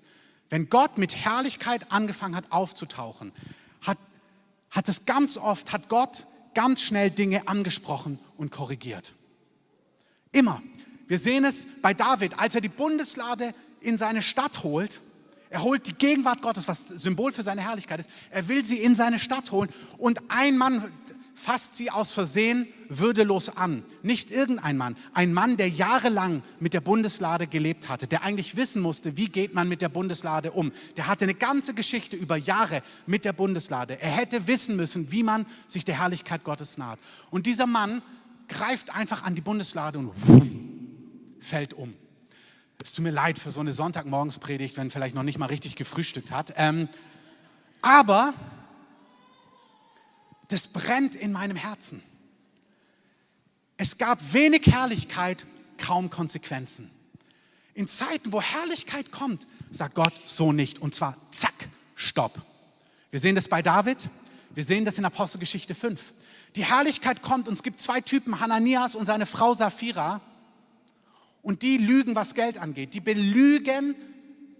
Speaker 1: Wenn Gott mit Herrlichkeit angefangen hat aufzutauchen, hat, es ganz oft, hat Gott ganz schnell Dinge angesprochen und korrigiert. Immer. Wir sehen es bei David, als er die Bundeslade in seine Stadt holt. Er holt die Gegenwart Gottes, was Symbol für seine Herrlichkeit ist. Er will sie in seine Stadt holen und ein Mann fasst sie aus Versehen würdelos an. Nicht irgendein Mann, ein Mann, der jahrelang mit der Bundeslade gelebt hatte, der eigentlich wissen musste, wie geht man mit der Bundeslade um. Der hatte eine ganze Geschichte über Jahre mit der Bundeslade. Er hätte wissen müssen, wie man sich der Herrlichkeit Gottes naht. Und dieser Mann greift einfach an die Bundeslade und fällt um. Es tut mir leid für so eine Sonntagmorgenspredigt, wenn vielleicht noch nicht mal richtig gefrühstückt hat. Ähm, aber das brennt in meinem Herzen. Es gab wenig Herrlichkeit, kaum Konsequenzen. In Zeiten, wo Herrlichkeit kommt, sagt Gott so nicht. Und zwar zack, stopp. Wir sehen das bei David, wir sehen das in Apostelgeschichte 5. Die Herrlichkeit kommt und es gibt zwei Typen, Hananias und seine Frau Sapphira. Und die lügen, was Geld angeht. Die belügen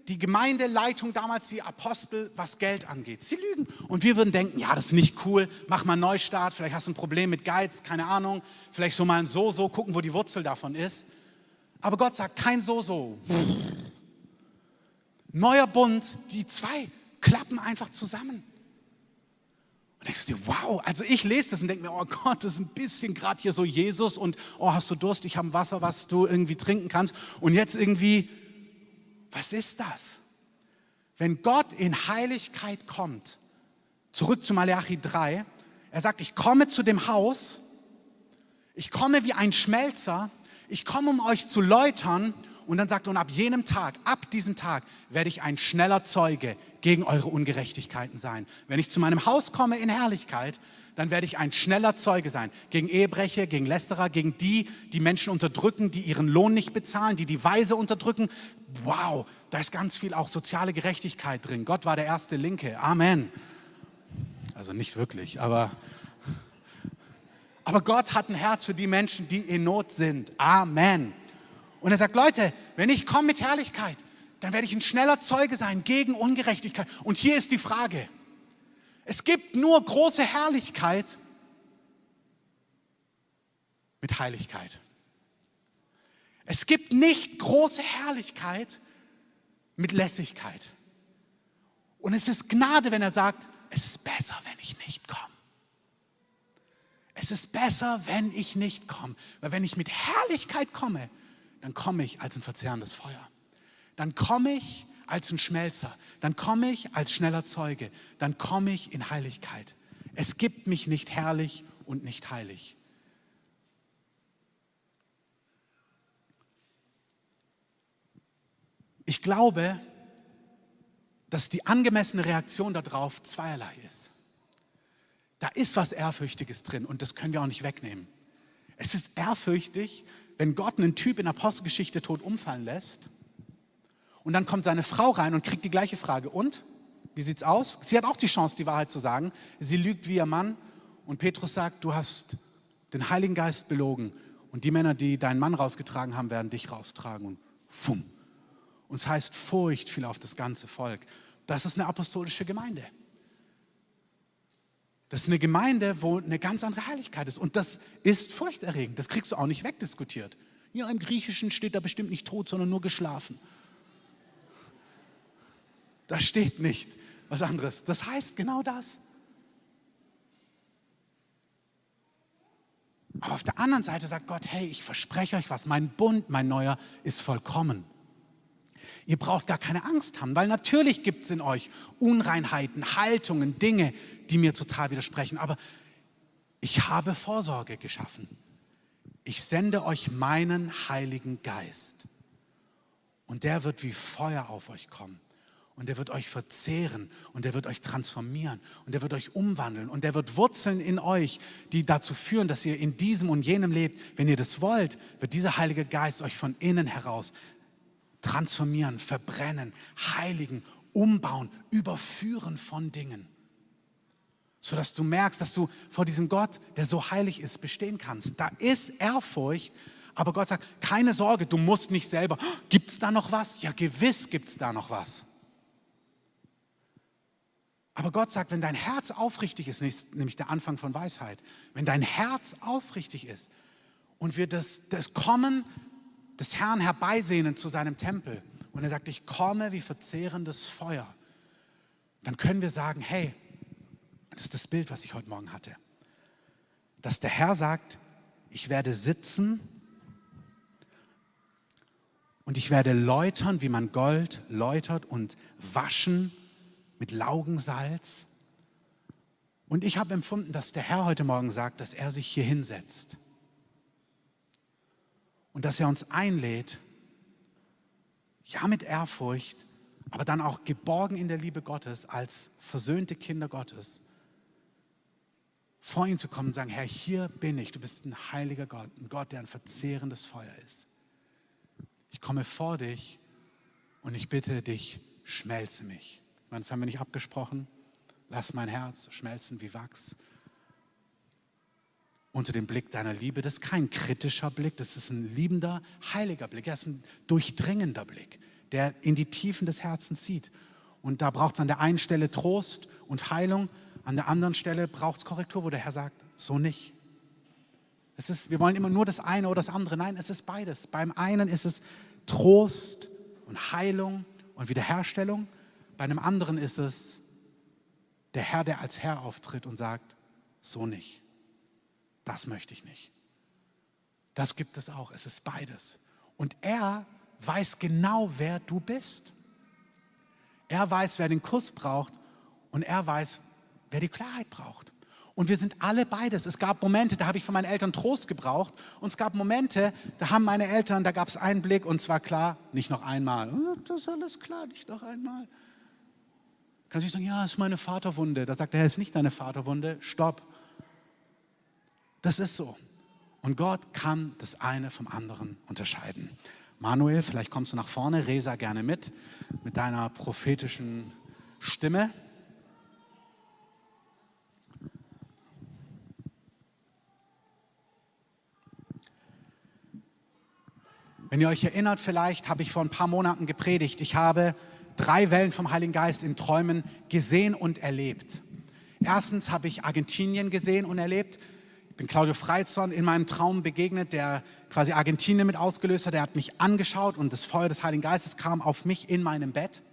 Speaker 1: die Gemeindeleitung damals, die Apostel, was Geld angeht. Sie lügen. Und wir würden denken, ja, das ist nicht cool, mach mal einen Neustart, vielleicht hast du ein Problem mit Geiz, keine Ahnung, vielleicht so mal ein So-So, gucken, wo die Wurzel davon ist. Aber Gott sagt, kein So-So. Neuer Bund, die zwei klappen einfach zusammen. Und denkst du dir, wow, also ich lese das und denke mir, oh Gott, das ist ein bisschen gerade hier so Jesus und oh, hast du Durst, ich habe Wasser, was du irgendwie trinken kannst. Und jetzt irgendwie, was ist das? Wenn Gott in Heiligkeit kommt, zurück zu Malachi 3, er sagt, ich komme zu dem Haus, ich komme wie ein Schmelzer, ich komme, um euch zu läutern und dann sagt er, und ab jenem Tag, ab diesem Tag werde ich ein schneller Zeuge gegen eure Ungerechtigkeiten sein. Wenn ich zu meinem Haus komme in Herrlichkeit, dann werde ich ein schneller Zeuge sein. Gegen Ehebrecher, gegen Lästerer, gegen die, die Menschen unterdrücken, die ihren Lohn nicht bezahlen, die die Weise unterdrücken. Wow, da ist ganz viel auch soziale Gerechtigkeit drin. Gott war der erste Linke. Amen. Also nicht wirklich, aber, aber Gott hat ein Herz für die Menschen, die in Not sind. Amen. Und er sagt, Leute, wenn ich komme mit Herrlichkeit, dann werde ich ein schneller Zeuge sein gegen Ungerechtigkeit. Und hier ist die Frage. Es gibt nur große Herrlichkeit mit Heiligkeit. Es gibt nicht große Herrlichkeit mit Lässigkeit. Und es ist Gnade, wenn er sagt, es ist besser, wenn ich nicht komme. Es ist besser, wenn ich nicht komme. Weil wenn ich mit Herrlichkeit komme, dann komme ich als ein verzehrendes Feuer. Dann komme ich als ein Schmelzer. Dann komme ich als schneller Zeuge. Dann komme ich in Heiligkeit. Es gibt mich nicht herrlich und nicht heilig. Ich glaube, dass die angemessene Reaktion darauf zweierlei ist. Da ist was Ehrfürchtiges drin und das können wir auch nicht wegnehmen. Es ist ehrfürchtig, wenn Gott einen Typ in Apostelgeschichte tot umfallen lässt und dann kommt seine Frau rein und kriegt die gleiche Frage, und? Wie sieht's aus? Sie hat auch die Chance, die Wahrheit zu sagen. Sie lügt wie ihr Mann. Und Petrus sagt, du hast den Heiligen Geist belogen. Und die Männer, die deinen Mann rausgetragen haben, werden dich raustragen. Und fumm. Und es heißt, Furcht fiel auf das ganze Volk. Das ist eine apostolische Gemeinde. Das ist eine Gemeinde, wo eine ganz andere Heiligkeit ist. Und das ist furchterregend. Das kriegst du auch nicht wegdiskutiert. Ja, im Griechischen steht da bestimmt nicht tot, sondern nur geschlafen. Da steht nicht was anderes. Das heißt genau das. Aber auf der anderen Seite sagt Gott, hey, ich verspreche euch was, mein Bund, mein neuer ist vollkommen. Ihr braucht gar keine Angst haben, weil natürlich gibt es in euch Unreinheiten, Haltungen, Dinge, die mir total widersprechen. Aber ich habe Vorsorge geschaffen. Ich sende euch meinen Heiligen Geist. Und der wird wie Feuer auf euch kommen. Und der wird euch verzehren und der wird euch transformieren und der wird euch umwandeln und der wird Wurzeln in euch, die dazu führen, dass ihr in diesem und jenem lebt. Wenn ihr das wollt, wird dieser Heilige Geist euch von innen heraus transformieren, verbrennen, heiligen, umbauen, überführen von Dingen. Sodass du merkst, dass du vor diesem Gott, der so heilig ist, bestehen kannst. Da ist Ehrfurcht, aber Gott sagt, keine Sorge, du musst nicht selber. Gibt es da noch was? Ja, gewiss gibt es da noch was. Aber Gott sagt, wenn dein Herz aufrichtig ist, nämlich der Anfang von Weisheit, wenn dein Herz aufrichtig ist und wir das, das Kommen des Herrn herbeisehnen zu seinem Tempel. Und er sagt, ich komme wie verzehrendes Feuer, dann können wir sagen, hey, das ist das Bild, was ich heute Morgen hatte, dass der Herr sagt, ich werde sitzen und ich werde läutern, wie man Gold läutert und waschen mit Laugensalz. Und ich habe empfunden, dass der Herr heute Morgen sagt, dass er sich hier hinsetzt und dass er uns einlädt, ja mit Ehrfurcht, aber dann auch geborgen in der Liebe Gottes als versöhnte Kinder Gottes, vor ihn zu kommen und sagen, Herr, hier bin ich, du bist ein heiliger Gott, ein Gott, der ein verzehrendes Feuer ist. Ich komme vor dich und ich bitte dich, schmelze mich. Das haben wir nicht abgesprochen. Lass mein Herz schmelzen wie Wachs unter dem Blick deiner Liebe. Das ist kein kritischer Blick, das ist ein liebender, heiliger Blick. Er ist ein durchdringender Blick, der in die Tiefen des Herzens sieht. Und da braucht es an der einen Stelle Trost und Heilung, an der anderen Stelle braucht es Korrektur, wo der Herr sagt, so nicht. Es ist, wir wollen immer nur das eine oder das andere. Nein, es ist beides. Beim einen ist es Trost und Heilung und Wiederherstellung. Bei einem anderen ist es der Herr, der als Herr auftritt und sagt, so nicht das möchte ich nicht. Das gibt es auch. Es ist beides. Und er weiß genau, wer du bist. Er weiß, wer den Kuss braucht und er weiß, wer die Klarheit braucht. Und wir sind alle beides. Es gab Momente, da habe ich von meinen Eltern Trost gebraucht. Und es gab Momente, da haben meine Eltern, da gab es einen Blick und zwar klar, nicht noch einmal. Hm, das ist alles klar, nicht noch einmal. Kann sich sagen, ja, das ist meine Vaterwunde. Da sagt er, es ist nicht deine Vaterwunde. Stopp. Das ist so. Und Gott kann das eine vom anderen unterscheiden. Manuel, vielleicht kommst du nach vorne, Resa gerne mit, mit deiner prophetischen Stimme. Wenn ihr euch erinnert, vielleicht habe ich vor ein paar Monaten gepredigt. Ich habe drei Wellen vom Heiligen Geist in Träumen gesehen und erlebt. Erstens habe ich Argentinien gesehen und erlebt. Ich bin Claudio Freizorn in meinem Traum begegnet, der quasi Argentinien mit ausgelöst hat. Er hat mich angeschaut und das Feuer des Heiligen Geistes kam auf mich in meinem Bett.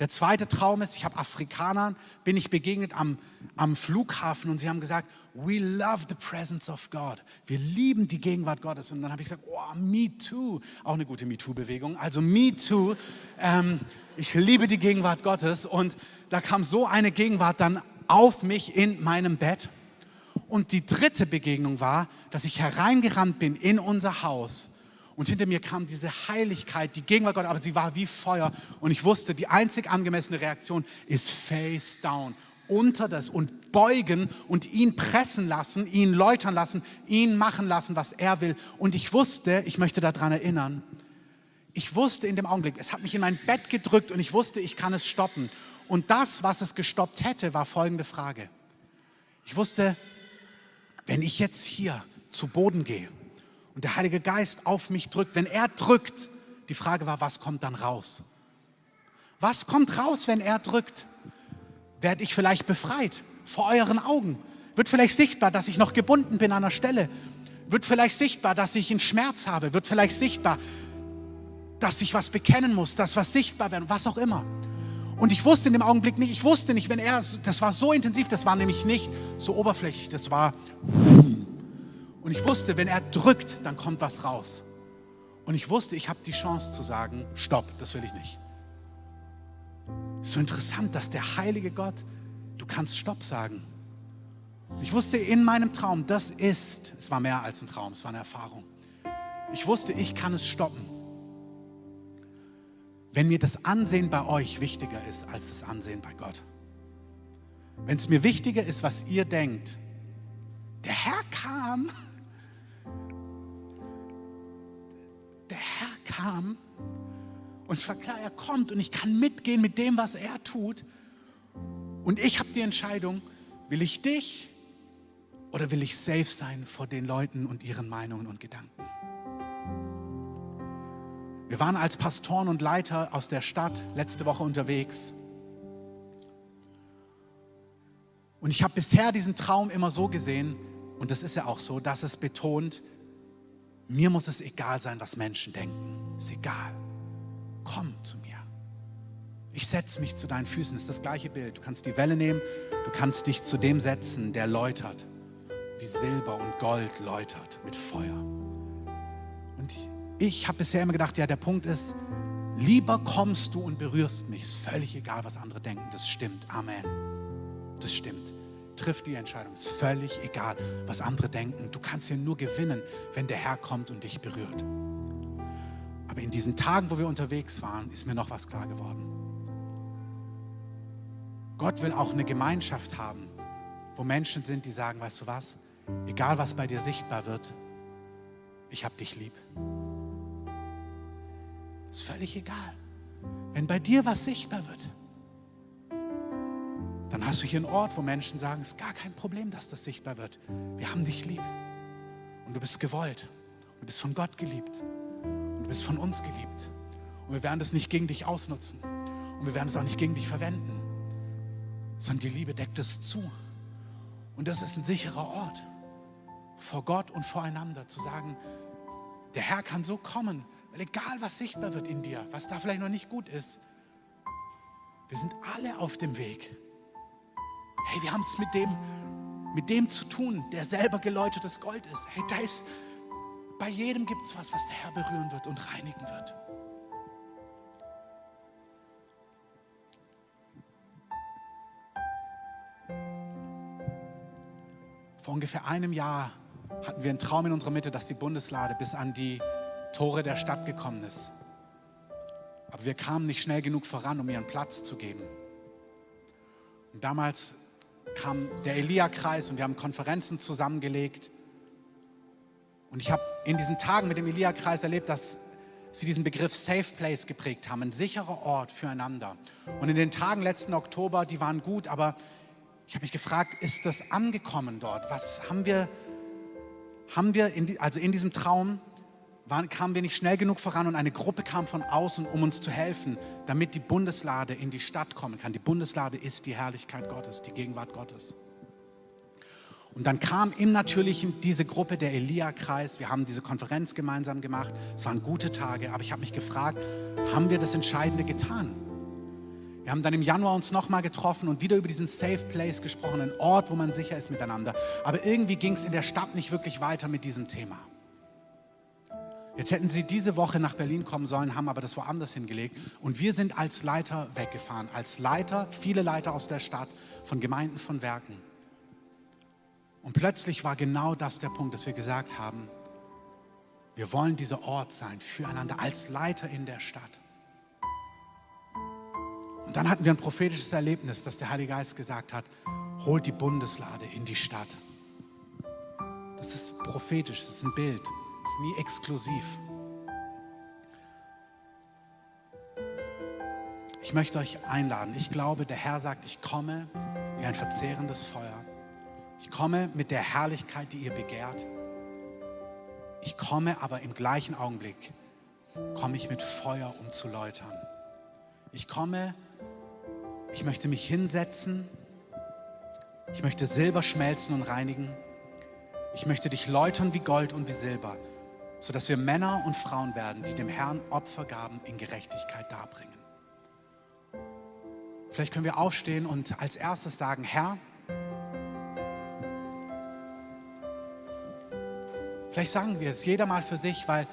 Speaker 1: Der zweite Traum ist, ich habe Afrikanern, bin ich begegnet am, am Flughafen und sie haben gesagt, we love the presence of God. Wir lieben die Gegenwart Gottes. Und dann habe ich gesagt, oh, me too. Auch eine gute Me Too-Bewegung. Also me too. Ähm, ich liebe die Gegenwart Gottes. Und da kam so eine Gegenwart dann auf mich in meinem Bett. Und die dritte Begegnung war, dass ich hereingerannt bin in unser Haus und hinter mir kam diese Heiligkeit, die Gegenwart Gottes, aber sie war wie Feuer. Und ich wusste, die einzig angemessene Reaktion ist face down, unter das und beugen und ihn pressen lassen, ihn läutern lassen, ihn machen lassen, was er will. Und ich wusste, ich möchte daran erinnern, ich wusste in dem Augenblick, es hat mich in mein Bett gedrückt und ich wusste, ich kann es stoppen. Und das, was es gestoppt hätte, war folgende Frage. Ich wusste, wenn ich jetzt hier zu Boden gehe und der Heilige Geist auf mich drückt, wenn er drückt, die Frage war, was kommt dann raus? Was kommt raus, wenn er drückt? Werde ich vielleicht befreit vor euren Augen? Wird vielleicht sichtbar, dass ich noch gebunden bin an der Stelle? Wird vielleicht sichtbar, dass ich einen Schmerz habe? Wird vielleicht sichtbar, dass ich was bekennen muss, dass was sichtbar wird, was auch immer. Und ich wusste in dem Augenblick nicht, ich wusste nicht, wenn er, das war so intensiv, das war nämlich nicht so oberflächlich, das war. Und ich wusste, wenn er drückt, dann kommt was raus. Und ich wusste, ich habe die Chance zu sagen, stopp, das will ich nicht. So interessant, dass der heilige Gott, du kannst stopp sagen. Ich wusste in meinem Traum, das ist, es war mehr als ein Traum, es war eine Erfahrung. Ich wusste, ich kann es stoppen wenn mir das Ansehen bei euch wichtiger ist als das Ansehen bei Gott. Wenn es mir wichtiger ist, was ihr denkt, der Herr kam, der Herr kam und es war klar, er kommt und ich kann mitgehen mit dem, was er tut. Und ich habe die Entscheidung, will ich dich oder will ich safe sein vor den Leuten und ihren Meinungen und Gedanken? Wir waren als Pastoren und Leiter aus der Stadt letzte Woche unterwegs. Und ich habe bisher diesen Traum immer so gesehen, und das ist ja auch so, dass es betont, mir muss es egal sein, was Menschen denken. Ist egal. Komm zu mir. Ich setze mich zu deinen Füßen. Das ist das gleiche Bild. Du kannst die Welle nehmen, du kannst dich zu dem setzen, der läutert, wie Silber und Gold läutert mit Feuer. Ich habe bisher immer gedacht, ja, der Punkt ist, lieber kommst du und berührst mich. Ist völlig egal, was andere denken. Das stimmt. Amen. Das stimmt. Triff die Entscheidung. Ist völlig egal, was andere denken. Du kannst hier nur gewinnen, wenn der Herr kommt und dich berührt. Aber in diesen Tagen, wo wir unterwegs waren, ist mir noch was klar geworden. Gott will auch eine Gemeinschaft haben, wo Menschen sind, die sagen, weißt du was, egal was bei dir sichtbar wird, ich habe dich lieb. Ist völlig egal. Wenn bei dir was sichtbar wird, dann hast du hier einen Ort, wo Menschen sagen, es ist gar kein Problem, dass das sichtbar wird. Wir haben dich lieb. Und du bist gewollt. Und du bist von Gott geliebt. Und du bist von uns geliebt. Und wir werden das nicht gegen dich ausnutzen. Und wir werden es auch nicht gegen dich verwenden. Sondern die Liebe deckt es zu. Und das ist ein sicherer Ort. Vor Gott und voreinander zu sagen, der Herr kann so kommen, weil egal, was sichtbar wird in dir, was da vielleicht noch nicht gut ist, wir sind alle auf dem Weg. Hey, wir haben es mit dem, mit dem zu tun, der selber geläutertes Gold ist. Hey, da ist, bei jedem gibt es was, was der Herr berühren wird und reinigen wird. Vor ungefähr einem Jahr hatten wir einen Traum in unserer Mitte, dass die Bundeslade bis an die Tore der Stadt gekommen ist. Aber wir kamen nicht schnell genug voran, um ihr einen Platz zu geben. Und damals kam der Elia-Kreis und wir haben Konferenzen zusammengelegt. Und ich habe in diesen Tagen mit dem Elia-Kreis erlebt, dass sie diesen Begriff Safe Place geprägt haben, ein sicherer Ort füreinander. Und in den Tagen letzten Oktober, die waren gut, aber ich habe mich gefragt, ist das angekommen dort? Was haben wir, haben wir in, also in diesem Traum waren, kamen wir nicht schnell genug voran und eine Gruppe kam von außen, um uns zu helfen, damit die Bundeslade in die Stadt kommen kann. Die Bundeslade ist die Herrlichkeit Gottes, die Gegenwart Gottes. Und dann kam im Natürlichen diese Gruppe, der Elia-Kreis. Wir haben diese Konferenz gemeinsam gemacht. Es waren gute Tage, aber ich habe mich gefragt, haben wir das Entscheidende getan? Wir haben dann im Januar uns nochmal getroffen und wieder über diesen Safe Place gesprochen, einen Ort, wo man sicher ist miteinander. Aber irgendwie ging es in der Stadt nicht wirklich weiter mit diesem Thema. Jetzt hätten sie diese Woche nach Berlin kommen sollen, haben aber das woanders hingelegt. Und wir sind als Leiter weggefahren. Als Leiter, viele Leiter aus der Stadt, von Gemeinden, von Werken. Und plötzlich war genau das der Punkt, dass wir gesagt haben, wir wollen dieser Ort sein füreinander als Leiter in der Stadt. Und dann hatten wir ein prophetisches Erlebnis, dass der Heilige Geist gesagt hat, holt die Bundeslade in die Stadt. Das ist prophetisch, das ist ein Bild ist nie exklusiv. Ich möchte euch einladen. Ich glaube, der Herr sagt, ich komme wie ein verzehrendes Feuer. Ich komme mit der Herrlichkeit, die ihr begehrt. Ich komme aber im gleichen Augenblick, komme ich mit Feuer, um zu läutern. Ich komme, ich möchte mich hinsetzen, ich möchte Silber schmelzen und reinigen. Ich möchte dich läutern wie Gold und wie Silber, sodass wir Männer und Frauen werden, die dem Herrn Opfergaben in Gerechtigkeit darbringen. Vielleicht können wir aufstehen und als erstes sagen, Herr, vielleicht sagen wir es jeder mal für sich, weil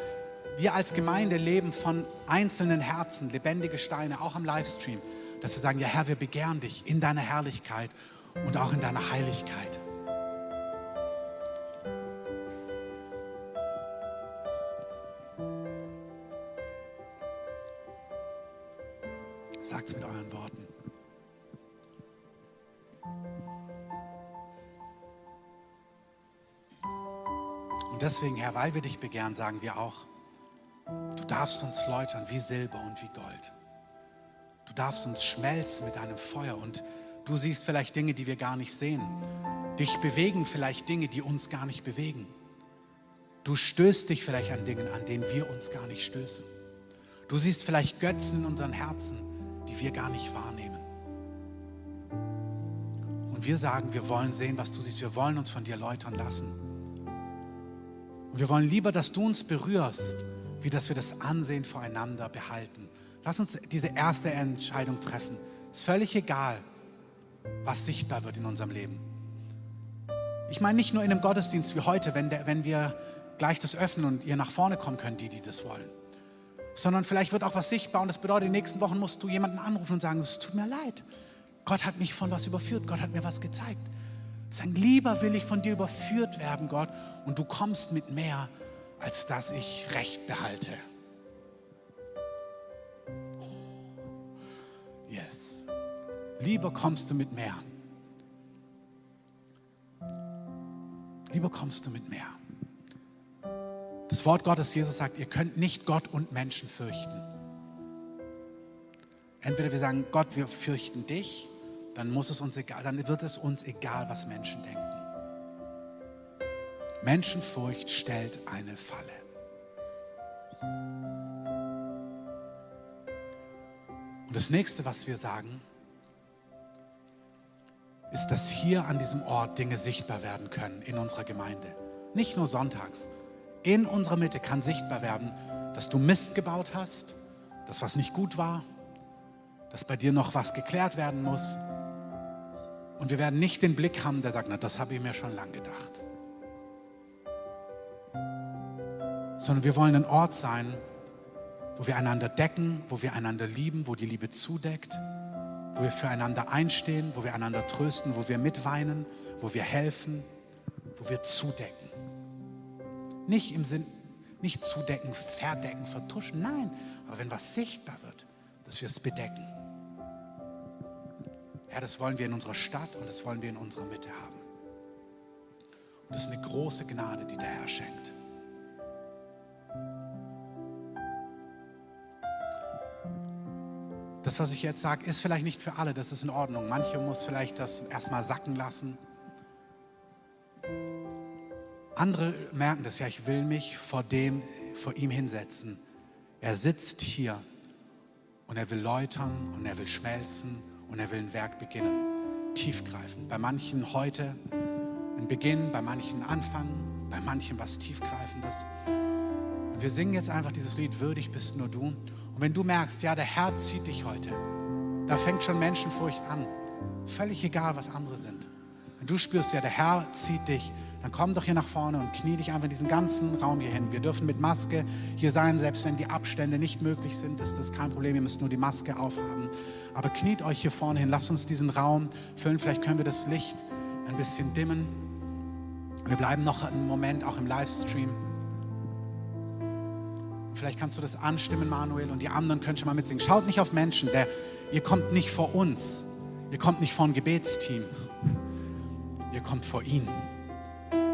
Speaker 1: wir als Gemeinde leben von einzelnen Herzen, lebendige Steine, auch am Livestream, dass wir sagen, ja Herr, wir begehren dich in deiner Herrlichkeit und auch in deiner Heiligkeit. Deswegen, Herr, weil wir dich begehren, sagen wir auch, du darfst uns läutern wie Silber und wie Gold. Du darfst uns schmelzen mit deinem Feuer und du siehst vielleicht Dinge, die wir gar nicht sehen. Dich bewegen vielleicht Dinge, die uns gar nicht bewegen. Du stößt dich vielleicht an Dingen, an denen wir uns gar nicht stößen. Du siehst vielleicht Götzen in unseren Herzen, die wir gar nicht wahrnehmen. Und wir sagen, wir wollen sehen, was du siehst. Wir wollen uns von dir läutern lassen. Und wir wollen lieber, dass du uns berührst, wie dass wir das Ansehen voreinander behalten. Lass uns diese erste Entscheidung treffen. Ist völlig egal, was sichtbar wird in unserem Leben. Ich meine nicht nur in einem Gottesdienst wie heute, wenn, der, wenn wir gleich das öffnen und ihr nach vorne kommen könnt, die, die das wollen sondern vielleicht wird auch was sichtbar und das bedeutet, in den nächsten Wochen musst du jemanden anrufen und sagen, es tut mir leid. Gott hat mich von was überführt, Gott hat mir was gezeigt. Sagen, lieber will ich von dir überführt werden, Gott, und du kommst mit mehr, als dass ich Recht behalte. Yes. Lieber kommst du mit mehr. Lieber kommst du mit mehr. Das Wort Gottes, Jesus sagt, ihr könnt nicht Gott und Menschen fürchten. Entweder wir sagen, Gott, wir fürchten dich, dann muss es uns egal, dann wird es uns egal, was Menschen denken. Menschenfurcht stellt eine Falle. Und das nächste, was wir sagen, ist, dass hier an diesem Ort Dinge sichtbar werden können in unserer Gemeinde. Nicht nur sonntags, in unserer Mitte kann sichtbar werden, dass du Mist gebaut hast, dass was nicht gut war, dass bei dir noch was geklärt werden muss. Und wir werden nicht den Blick haben, der sagt, na, das habe ich mir schon lange gedacht. Sondern wir wollen ein Ort sein, wo wir einander decken, wo wir einander lieben, wo die Liebe zudeckt, wo wir füreinander einstehen, wo wir einander trösten, wo wir mitweinen, wo wir helfen, wo wir zudecken. Nicht im Sinn, nicht zudecken, verdecken, vertuschen, nein. Aber wenn was sichtbar wird, dass wir es bedecken. Herr, das wollen wir in unserer Stadt und das wollen wir in unserer Mitte haben. Und das ist eine große Gnade, die der Herr schenkt. Das, was ich jetzt sage, ist vielleicht nicht für alle, das ist in Ordnung. Manche muss vielleicht das erstmal sacken lassen. Andere merken das, ja, ich will mich vor dem, vor ihm hinsetzen. Er sitzt hier und er will läutern und er will schmelzen und er will ein Werk beginnen. Tiefgreifend. Bei manchen heute ein Beginn, bei manchen Anfang, bei manchen was Tiefgreifendes. Und wir singen jetzt einfach dieses Lied, würdig bist nur du. Und wenn du merkst, ja, der Herr zieht dich heute, da fängt schon Menschenfurcht an. Völlig egal, was andere sind. Wenn du spürst, ja, der Herr zieht dich, dann komm doch hier nach vorne und knie dich einfach in diesem ganzen Raum hier hin. Wir dürfen mit Maske hier sein, selbst wenn die Abstände nicht möglich sind, ist das kein Problem. Ihr müsst nur die Maske aufhaben. Aber kniet euch hier vorne hin, lasst uns diesen Raum füllen. Vielleicht können wir das Licht ein bisschen dimmen. Wir bleiben noch einen Moment auch im Livestream. Vielleicht kannst du das anstimmen, Manuel, und die anderen können schon mal mitsingen. Schaut nicht auf Menschen, der, ihr kommt nicht vor uns, ihr kommt nicht vor ein Gebetsteam, ihr kommt vor ihn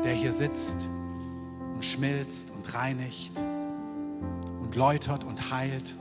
Speaker 1: der hier sitzt und schmilzt und reinigt und läutert und heilt